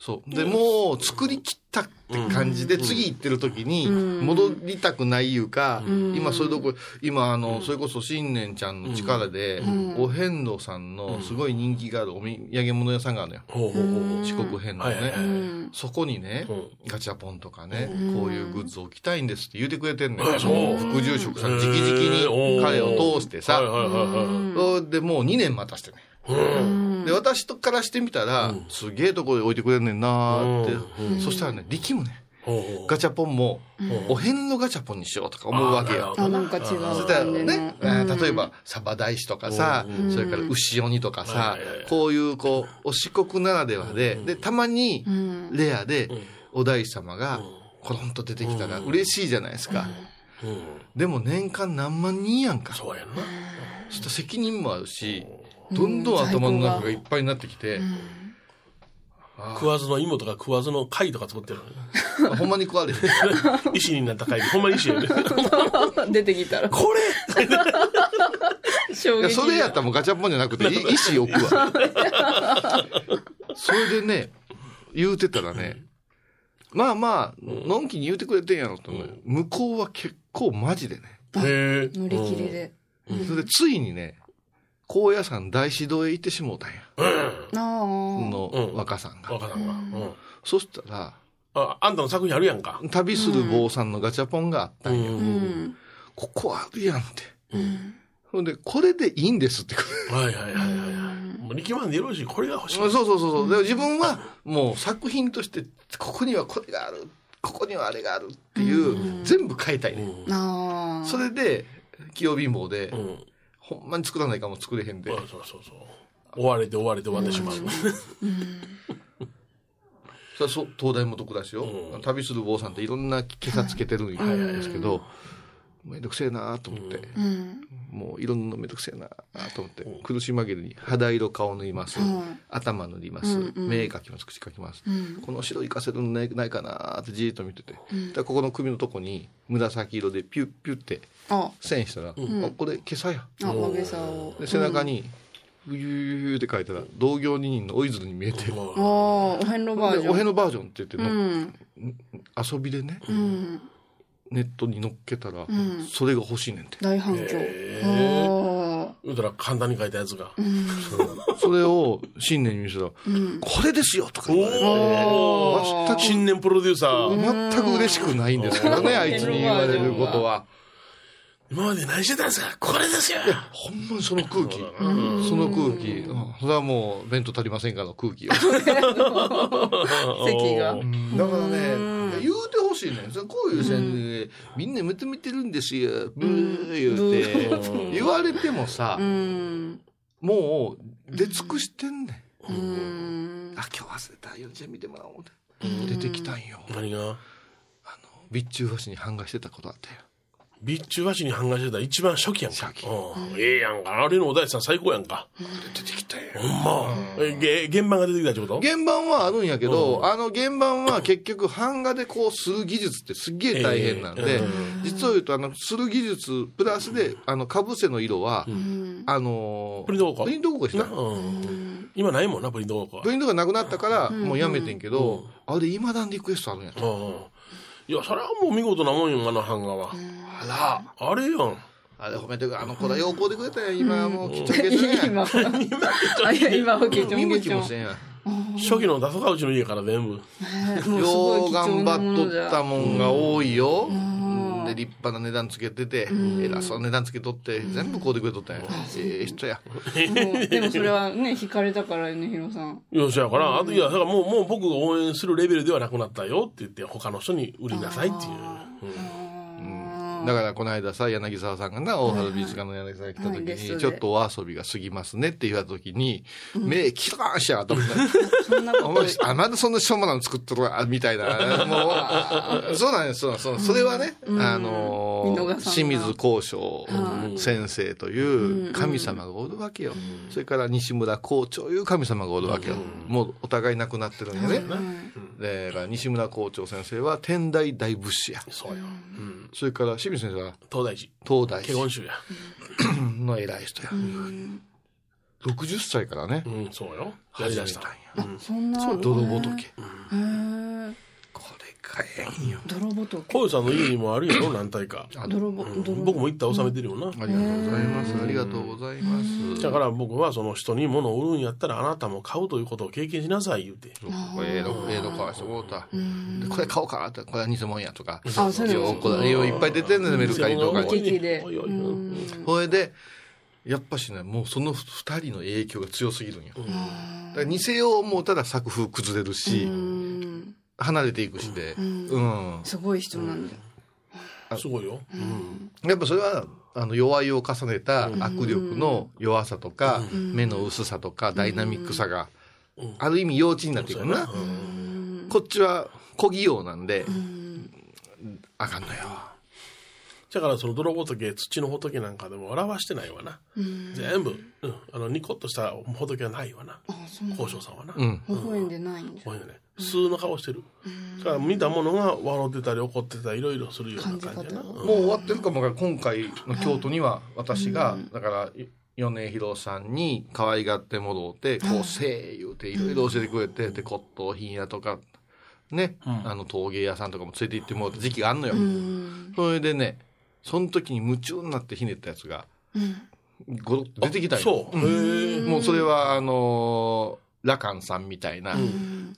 そう。で、もう作り切ったって感じで、次行ってる時に、戻りたくないいうか、今それどこ、今あの、それこそ新年ちゃんの力で、お遍路さんのすごい人気があるお土産物屋さんがあるのよ。四国遍路ね。そこにねうん、ガチャポンとかね、こういうグッズを置きたいんですって言ってくれてんねん。あそう。副住職さん、直々に彼を通してはいさ、でもう2年待たしてね。で、私とからしてみたら、すげえとこで置いてくれんねんなーって。そしたらね、力むね。ガチャポンも、お遍路ガチャポンにしようとか思うわけよ。あなんか違うそしたらね、例えば、サバ大師とかさ、それから牛鬼とかさ、こういう、こう、お四国ならではで、で、たまに、レアで、お大師様が、コロンと出てきたら嬉しいじゃないですか。でも年間何万人やんか。そうやんな。そしたら責任もあるし、どんどん頭の中がいっぱいになってきて、食わずの芋とか食わずの貝とか作ってる。ほんまに食われへん。石になった貝。ほんまに石やね。出てきたらこれいや、衝撃それやったらもうガチャポンじゃなくて、い石置くわ。それでね、言うてたらね、まあまあ、のんきに言うてくれてんやろとね、向こうは結構マジでね。へえ。乗り切りでそれでついにね、高野山大師堂へ行ってしもうたんや。ああの若さんが。若さんが。うん。そしたら、あ、あんたの作品あるやんか。旅する坊さんのガチャポンがあったんや。うんここあるやんって。ほんで、これでいいんですって。はいはいはいはいはい。もう力まんでよろしい。これが欲しい。そうそうそうそう。で自分はもう作品として、ここにはこれがある、ここにはあれがあるっていう、全部変えたいね。ああそれで、器用貧乏で、うん。ほんまに作らないかも作れへんで。そう、そうそう。追われて追われて終わってしまう。それはそう東大元暮らしよ、旅する坊さんっていろんな今朝つけてるんですけど、めんどくせえなと思って、もういろんなめんどくせえなと思って、苦し紛れに肌色顔塗ります、頭塗ります、目描きます口描きます、この白活かせるのないないかなってじーっと見てて、でここの首のとこに紫色でピュッピュッてあ。線したら、あこれ今朝や。で背中にブユーユーって書いたら同業二人のおいずるに見えて、お遍路バージでョン。おへのバージョンって言っての、うん。遊びでね、うんネットに載っけたら、それが欲しいねんて。大反響あ言うたら簡単に書いたやつが。それを新年に見せたら、これですよとか言われて、全く、新年プロデューサー。全く嬉しくないんですけどね、あいつに言われることは。今まで何してたんですか？これですよほんまにその空気。その空気。うんそれはもう、弁当足りませんからの空気よ。席が。だからね、言うてほしいねこういう宣伝、みんな認めてるんですよ。ブー言うて。言われてもさう、ん。もう、出尽くしてんねん。うん。あ、今日忘れた。よちゃん見てもらおう。出てきたんよ。何が？備中和紙に版画してたことあったよ。備中和紙に版画してた一番初期やんか。初期うんええやんか。あれのお大師さん最高やんか。出てきたよ。ほんま。え、げ原版が出てきたってこと？原版はあるんやけど、あの原版は結局版画でこうする技術ってすっげえ大変なんで、ええ実を言うとあのする技術プラスであのかぶせの色は、あのープリントごっこプリントした。今ないもんな、プリントプリントがなくなったからもうやめてんけど、あれ今だにリクエストあるんや。いや、それはもう見事なもんよ、あの版画は。あら、あれやん。あれ褒めてくれ、あの子らようこうでくれたやん、今はもうきっちゃけちゃやん。今は。きもせんやん。初期のダソカウチの家から全部。よいう頑なものじゃ張っとったもんが多いよ。で、立派な値段つけてて、偉そうな値段つけとって、全部こうでくれとったんや。ええ人や。でもそれはね、惹かれたからね、ヒロさん。いや、そやから、あと、いや、だからもう、もう僕が応援するレベルではなくなったよって言って、他の人に売りなさいっていう。だからこの間さ、柳沢さんがな、大原美術館の柳沢が来た時に、ちょっとお遊びが過ぎますねって言われた時に、目キラーンしやがった。そんなことあ、まだそんなしょうもなの作っとるわ、みたいな。もう、そうなんです、そうなんですそれはね、あの清水光章先生という神様がおるわけよ。それから西村校長いう神様がおるわけよ。もうお互い亡くなってるんやね。でだから西村校長先生は天台大仏師や。そうよ。それから清水先生は？東大寺。東大華厳宗や。の偉い人や。60歳からね、うん、そうよ。やりだした。そんな。泥仏。へ買えんよ。泥仏。こうさんの家にもあるやろ、何体か。泥ぼ、泥僕も行ったら収めてるよな。ありがとうございます。ありがとうございます。だから僕はその人に物を売るんやったらあなたも買うということを経験しなさい言うて。これええの、ええの買わしてもうた。でこれ買おうかって、これは偽物やとか。あそういうのよこれよいっぱい出てんねん、メルカリとかに。それで、やっぱしね、もうその二人の影響が強すぎるんよ。だから似せよう思うたら作風崩れるし、うん。離れていくしで。うん。すごい人なんだ。すごいよ。やっぱそれは、あの、弱いを重ねた握力の弱さとか、目の薄さとか、ダイナミックさが、ある意味幼稚になっていくな。こっちは小器用なんで、あかんのよ。だからその泥仏、土の仏なんかでも表してないわな。全部、うん、あの、ニコッとした仏はないわな。交渉さんはな。うん。微笑んでないんじこういうのね、普通の顔してる。だから見たものが笑ってたり怒ってたりいろいろするような感じやな。感もう終わってるかもが今回の京都には私が、だから米広さんに可愛がってもろうてこうせえ言うていろいろ教えてくれてで骨董品屋とかね、あの陶芸屋さんとかも連れて行ってもらった時期があんのよ、それでねその時に夢中になってひねったやつが、ごろっと出てきたんよそう。もうそれはあのーラカンさんみたいな、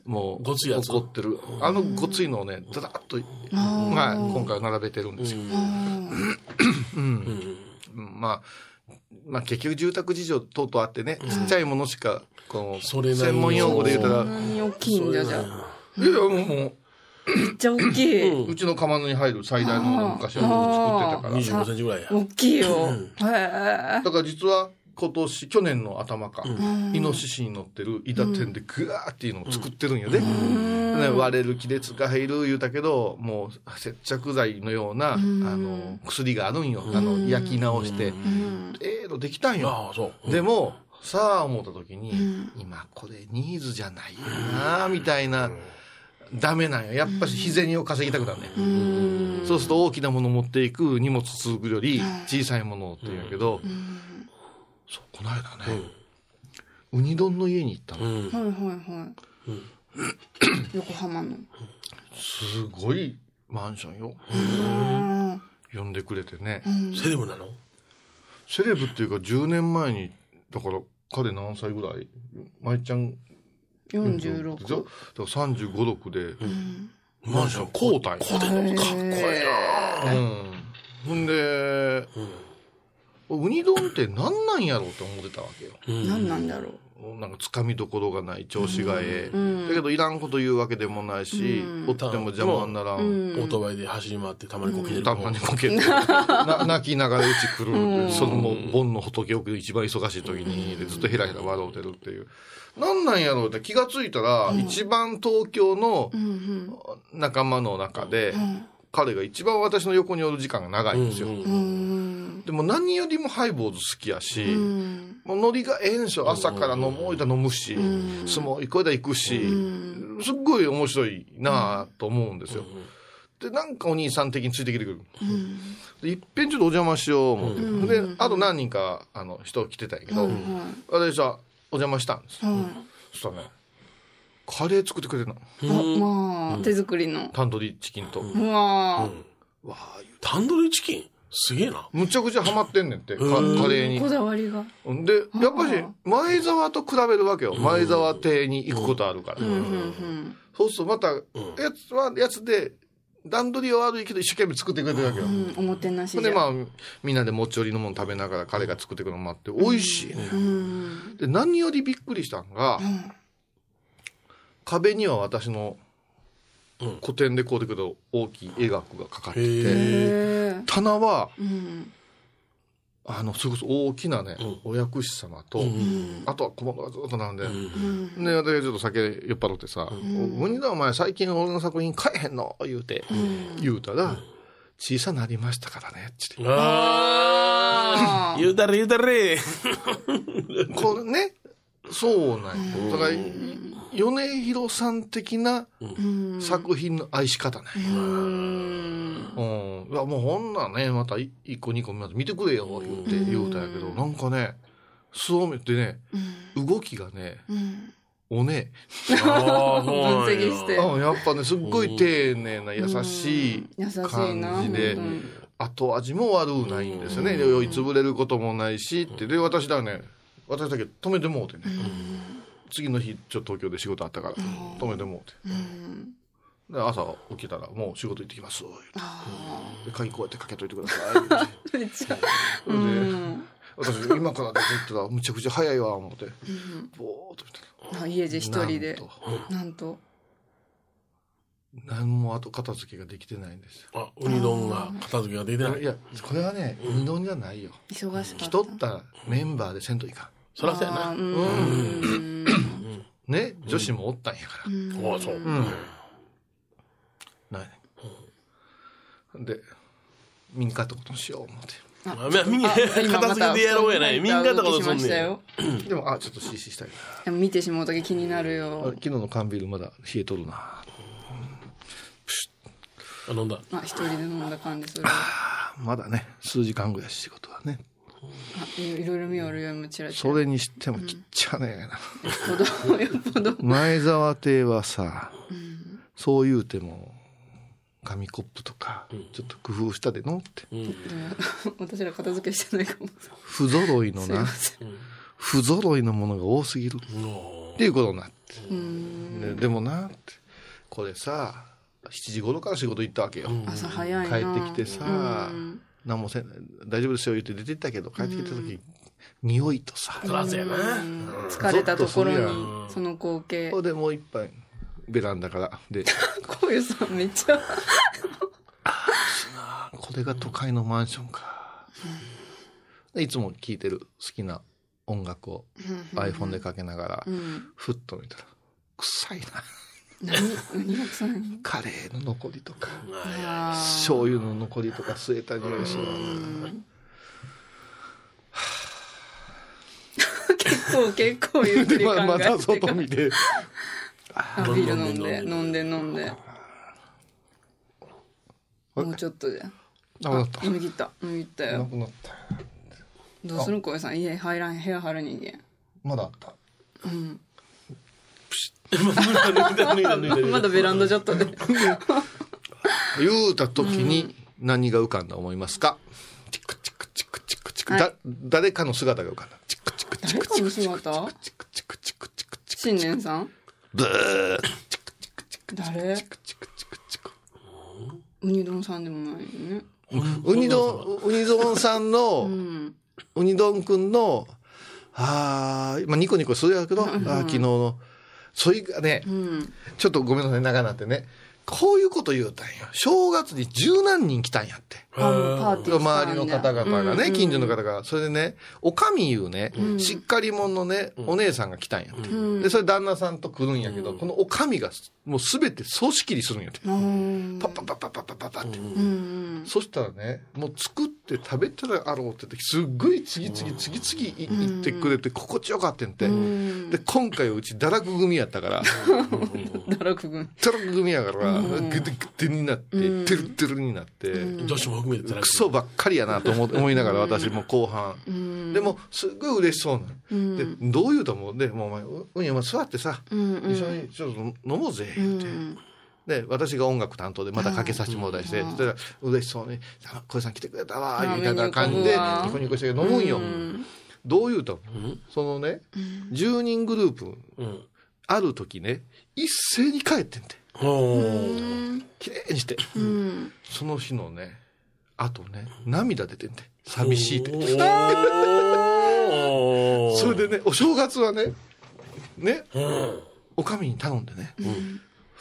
もうごついやつ。怒ってる。あのごついのをねだだっと、はい、今回は並べてるんですよ、うん。まあ、まあ結局住宅事情等々あってね、ちっちゃいものしか、この、専門用語で言うたら、大きいんだじゃあ。いやいや、もう、もめっちゃ大きい。ううちの釜に入る最大のものを昔は僕作ってたから。25センチぐらいや。大きいよ。へえ。だから実は今年、去年の頭か、イノシシに乗ってる板天でグワーっていうのを作ってるんよね。ね割れる亀裂が入る言うたけど、もう接着剤のような、あの、薬があるんよ。あの、焼き直して。ええのできたんよ。ああ、そう。でも、さあ思った時に、今これニーズじゃないよな、みたいな、ダメなんよ。やっぱし日銭を稼ぎたくなるね。そうすると大きなもの持っていく荷物続くより小さいものって言うんやけど、そう、この間ね、ウニ丼の家に行ったの。うん。はいはいはい。横浜の。すごいマンションよ。うん呼んでくれてね。セレブなの？セレブっていうか10年前に、だから彼何歳ぐらい？舞ちゃんでしょ46。だから35、6で、マンション、交代。こうでんのかっこいいなうん。ほんで、ウニ丼って何なんやろうと思ってたわけよ。何なんだろう。なんかつかみどころがない調子がええ、ん。だけどいらんこと言うわけでもないし、おっても邪魔にならん、オートバイで走り回ってたまにこけてるたまにこけて な泣きながらうち来る、そのもう盆の仏を一番忙しい時にでずっとヘラヘラ笑うてるっていう。なんなんやろうって気がついたら、一番東京の仲間の中で、彼が一番私の横におる時間が長いんですよ、でも何よりもハイボーズ好きやし、もうノリがええんしょ朝から飲もうたら飲むし、相撲行こうたら行くし、すっごい面白いなぁと思うんですよ。で、なんかお兄さん的についてきてくる。でいっぺんちょっとお邪魔しよう思って。で、あと何人か、あの、人来てたんやけど、私はお邪魔したんです。そしたらね、カレー作ってくれたの。あまあ、手作りの。タンドリーチキンと。うわわあタンドリーチキン？すげえな。むちゃくちゃハマってんねんって、カカレーにこ。だわりが。で、やっぱり前沢と比べるわけよ。前沢亭に行くことあるから。そうするとまた、やつはやつで、段取りは悪いけど一生懸命作ってくれてるわけよ。うん、おもてなしじゃ。で、まあ、みんなでもっちょりのもの食べながら彼が作ってくるのもあって、美味しいね。で、何よりびっくりしたんが、壁には私の古典でこうでくる大きい絵学がかかってて、へ棚は、え。うん。あの、それこそ大きなね、お薬師様と、あとは小物がずっと並んで、で、私がちょっと酒酔っ払ってさ、無理だお前最近俺の作品買えへんの？言うて、言うたら、小さなりましたからね、つって。ああ。言うたれ 言うたれ。これね、そうなんよ。だから、米広さん的な作品の愛し方ね。うん。いや、もうほんならね、また一個二個見てくれよ、言うて言うたんやけど、なんかね、そうめってね、動きがね、おねあ分析して。あやっぱね、すっごい丁寧な優しい感じで後味も悪うないんですよね。酔いつぶれることもないし、って。で、私だね、私だけ止めてもうてね。次の日、ちょっと東京で仕事あったから、止めてもうて。で、朝起きたら、もう仕事行ってきます。言うてで、鍵こうやってかけといてください。めっちゃ。で、私、今からだけ言ったら、むちゃくちゃ早いわ、思って。ぼーっと見たら。あ家で一人で。なんと。何も後片付けができてないんですよ。あ、ウニ丼が片付けができてないい。や、これはね、運動じゃないよ。忙しかった。人ったメンバーでせんといかそらそうやな。うん。ん。ね、女子もおったんやから。ああ、そう。ないね。で、民家ってことにしよう思って。あみんな片付けてやろうやない。みんなってことすんねん。ましたよ。でも、あ、ちょっと CC したいでも見てしまうとき気になるよ。昨日の缶ビールまだ冷えとるな。あ、飲んだ。あ、一人で飲んだ感じする。あまだね、数時間ぐらい仕事はね。あいいろいろ見よるよ、もちろん。それにしてもちっちゃねえな。ほど、よっぽど。前沢亭はさ、そう言うても、紙コップとか、ちょっと工夫したでのって。でも私ら片付けしてないかも。不揃いのな。不揃いのものが多すぎる。っていうことになって。ででもなって、これさ、7時頃から仕事行ったわけよ。朝早い帰な。ってきてさ、何もせん、大丈夫ですよ言って出てったけど、帰ってきた時、匂いとさ。疲れたところに、その光景こ。れでもう一杯、ベランダから。で、こういうさんめっちゃ。これが都会のマンションか。でいつも聴いてる好きな音楽を iPhone でかけながら、ふっと見たら、臭いな。カレーの残りとか、あ醤油の残りとか吸えた匂いしー結構、結構ゆっくで、り考ままたえて外見て、あビール飲んで、飲んで、飲んで。もうちょっとで。なくなった。飲み切った。飲み切ったよ。なくなった。どうする？小江さん。家入らん、部屋入る人間。まだあった。まだベランダちょっとで。言うた時に何が浮かんだ思いますか？チクチクチクチクチク。だ、誰かの姿が浮かんだ。チクチクチクチクチクチクチクチクチク。新年さん？ブー誰チクチクチクチク。ウニ丼さんでもないよね。ウニ丼、ウニ丼さんのウニ丼くんの、ああ、まあ、ニコニコするやけど、あー昨日の、それがね、ちょっとごめんなさい、長なってね。こういうこと言うたんよ。正月に十何人来たんやって。あのパーティーした周りの方々がね、うん近所の方が。それでね、おかみいうね、しっかり者のね、お姉さんが来たんやって。で、それ旦那さんと来るんやけど、このおかみがもうすべて総仕切りするんやって。うんパッパッパッパッパッパッパッパって。うんそしたらね、もう作って食べたらあろうって言って、すっごい次々次々い言ってくれて、心地よかったんて。で、今回うち堕落組やったから、堕落軍堕落組やから、グテグテになって、テルテルになって、女子も含めてクソばっかりやなと思思いながら私も後半。でも、すっごい嬉しそうなの。で、どう言うと思う？で、もうお前、ううん、お前座ってさ、一緒にちょっと飲もうぜ、言うて。で、私が音楽担当でまたかけさせてもらったりして、そしたら嬉しそうに、あ小江さん来てくれたわ、みたいな感じで、ニコニコして飲むんよ。どう言うとそのね、10人グループ、うん。ある時ね、一斉に帰ってんて。綺麗にして。うんその日のね、あとね、涙出てんて。寂しいって。それでね、お正月はね、ね、うん。おかみに頼んでね、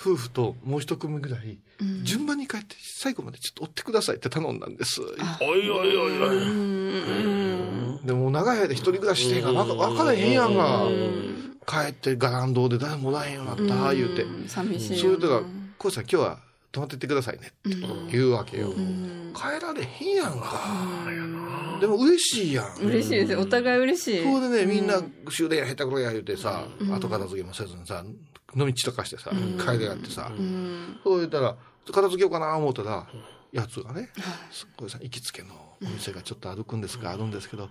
夫婦ともう一組ぐらい、順番に帰って最後までちょっと追ってくださいって頼んだんです。おいおいおいおい。でも長い間一人暮らししてんから分か分からへんやんが。帰ってガランドで誰もおらへんようになった、言うて。寂しいそれではよな、こうさん今日は泊まってってくださいねって言うわけよ。帰られへんやんか。でも嬉しいやん。嬉しいですよお互い嬉しいそこでね、みんな終電や下手くろや言うてさ、後片付けもせずにさ、飲み散らかしてさ、帰りやってさ、そう言ったら、片付けようかな思ったら、やつがね、すっごいさん、行きつけのお店がちょっと歩くんですが、あるん。ですけど、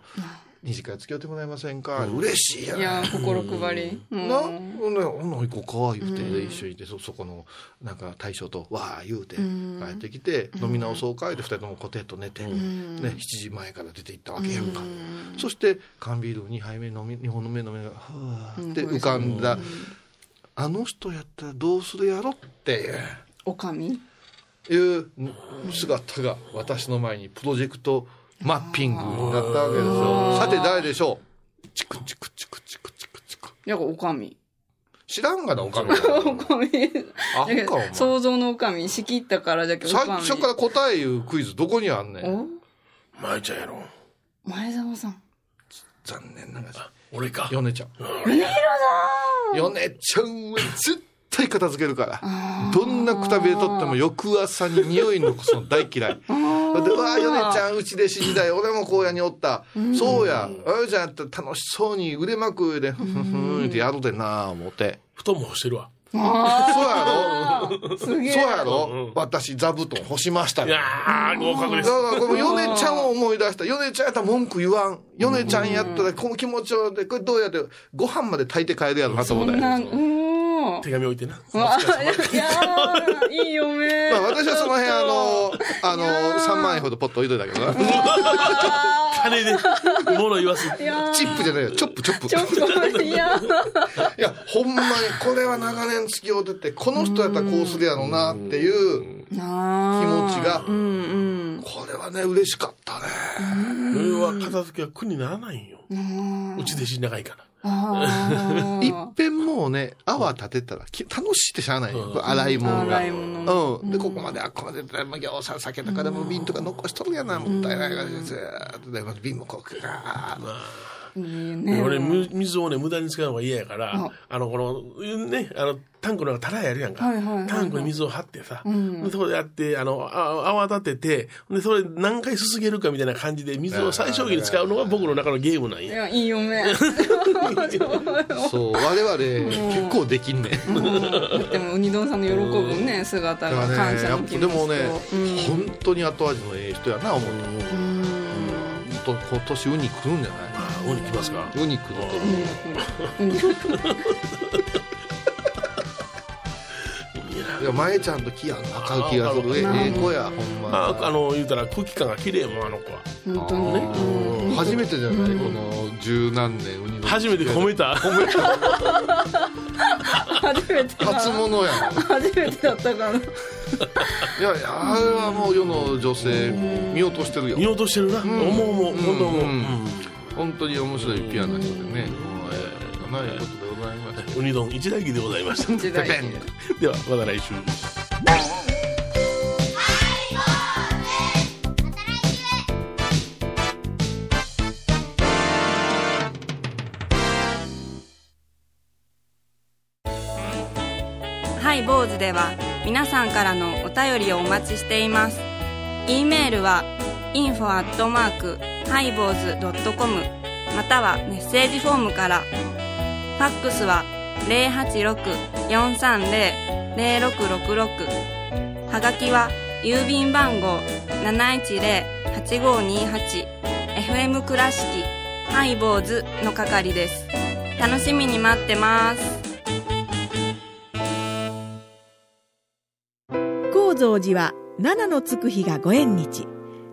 二次会付き合ってもらえませんか？嬉しいやん。いや心配り。うん。な、ほんなら行こうか、言うて、で一緒にいて、そ、そこの、なんか大将と、わー言うて、帰ってきて、飲み直そうか、で、二人ともコテッと寝て、ね、7時前から出て行ったわけやんか。そして、缶ビール2杯目飲み、2本の目飲みながら、はーって浮かんだ、あの人やったらどうするやろっていう。おかみいう姿が私の前にプロジェクトマッピングになったわけですよ。さて誰でしょう？チクチクチクチクチクチク。やっぱおかみ知らんがな、おかみ。おかみアホか、お前。想像のおかみ仕切ったからだけど最初から答えいうクイズどこにあんねん。お舞ちゃんやろ。前澤さん残念ながら。俺か。ヨネちゃん。ヨネちゃんは絶対片付けるから。どんなくたびれとっても翌朝に匂いのこそ大嫌い。で、うわあ、ヨネちゃん、うち弟子時代、俺も荒野におった。そうや、あれじゃんやったら楽しそうに腕まくで、ふんふんふんってやるでなあ思って。布団も干してるわ。そうやろ？そうやろ？私、座布団干しましたよ。いやー、合格です。だから、このヨネちゃんを思い出した。ヨネちゃんやったら文句言わん。ヨネちゃんやったら、この気持ちをで、これどうやって、ご飯まで炊いて帰るやろなと思ったよ。手紙置いてな。い。やーいい嫁。まあ私はその辺あの、あの、3万円ほどポッと置いといたけどな。金で、物言わす。いやー。チップじゃないよ、チョップチョップ。ちょっといやいや、ほんまに、これは長年付き合うてて、この人やったらこうするやろうなっていう気な持ちが、これはね、嬉しかったね。俺は片付けは苦にならないんよ。うち弟子長いから。あいっぺんもうね、泡立てたらき楽しいってしゃあないよ。これ洗い物が。うん。で、ここまであっこまで、まあ、餃子酒とかでも瓶とか残しとるやな、もったいないから、ずーっとで、瓶もこう、ガーッといいね。俺、む水をね、無駄に使うのが嫌やから、あの、この、ね、あの、タンクの中タラやるやんか。はいはいはいはい。タンクに水を張ってさ、でそこでやって、あの、あ泡立てて、で、それ何回すすげるかみたいな感じで水を最小限に使うのが僕の中のゲームなんや。いやいい嫁。そう、我々、結構できんね。でもうに丼さんの喜ぶね姿が感謝の気持ちと。でもね、うん。本当に後味のええ人やな、思った。本当今年ウニ来るんじゃないあ、ウニ来ますか？ウニ来ると思う。うん。いやか前ちゃんと気合う気がする。ええ子やほんま。ああの言うたら空気感が綺麗もんあの子は。本当にね。初めてじゃない、この十何年ウニの初めて褒めた？褒めた。初めて。初物やん。初めてだったかな。いやいやあれはもう世の女性見落としてるよ。見落としてるな、思う思う本当思う、うん。うん本当に面白いピュアな人でね、えー、ないことでございましたウニ丼一大義でございました。ではまた来週。拝、ボーズ!!では皆さんからのお便りをお待ちしています。e メールは info アットマークハイボーズドットコムまたはメッセージフォームから。ファックスは086-430-0666はがきは郵便番号 710-8528FM 倉敷拝、ボーズ!!の係です。楽しみに待ってます。高蔵寺は七のつく日がご縁日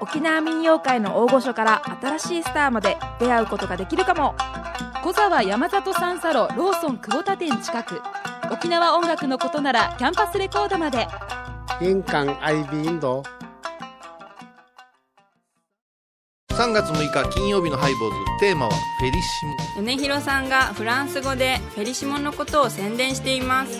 沖縄民謡界の大御所から新しいスターまで出会うことができるかも。小沢山里三佐路ローソン久保田店近く。沖縄音楽のことならキャンパスレコードまで。印港 IB 印度3月6日金曜日のハイボーズ。テーマはフェリシモ。米広さんがフランス語でフェリシモンのことを宣伝しています。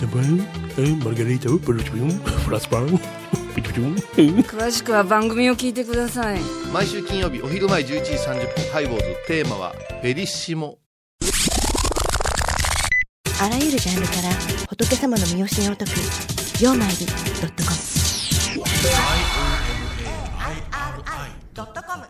Taban, margarita, peluchum, flaspan, pichuchum. 詳しくは番組を聞いてください。毎週金曜日お昼前11時30分ハイボーズ。テーマは「ベリッシモ」あらゆるジャンルから仏様の身教えを解く「曜マイルドットコム」「IOMAIRI.com」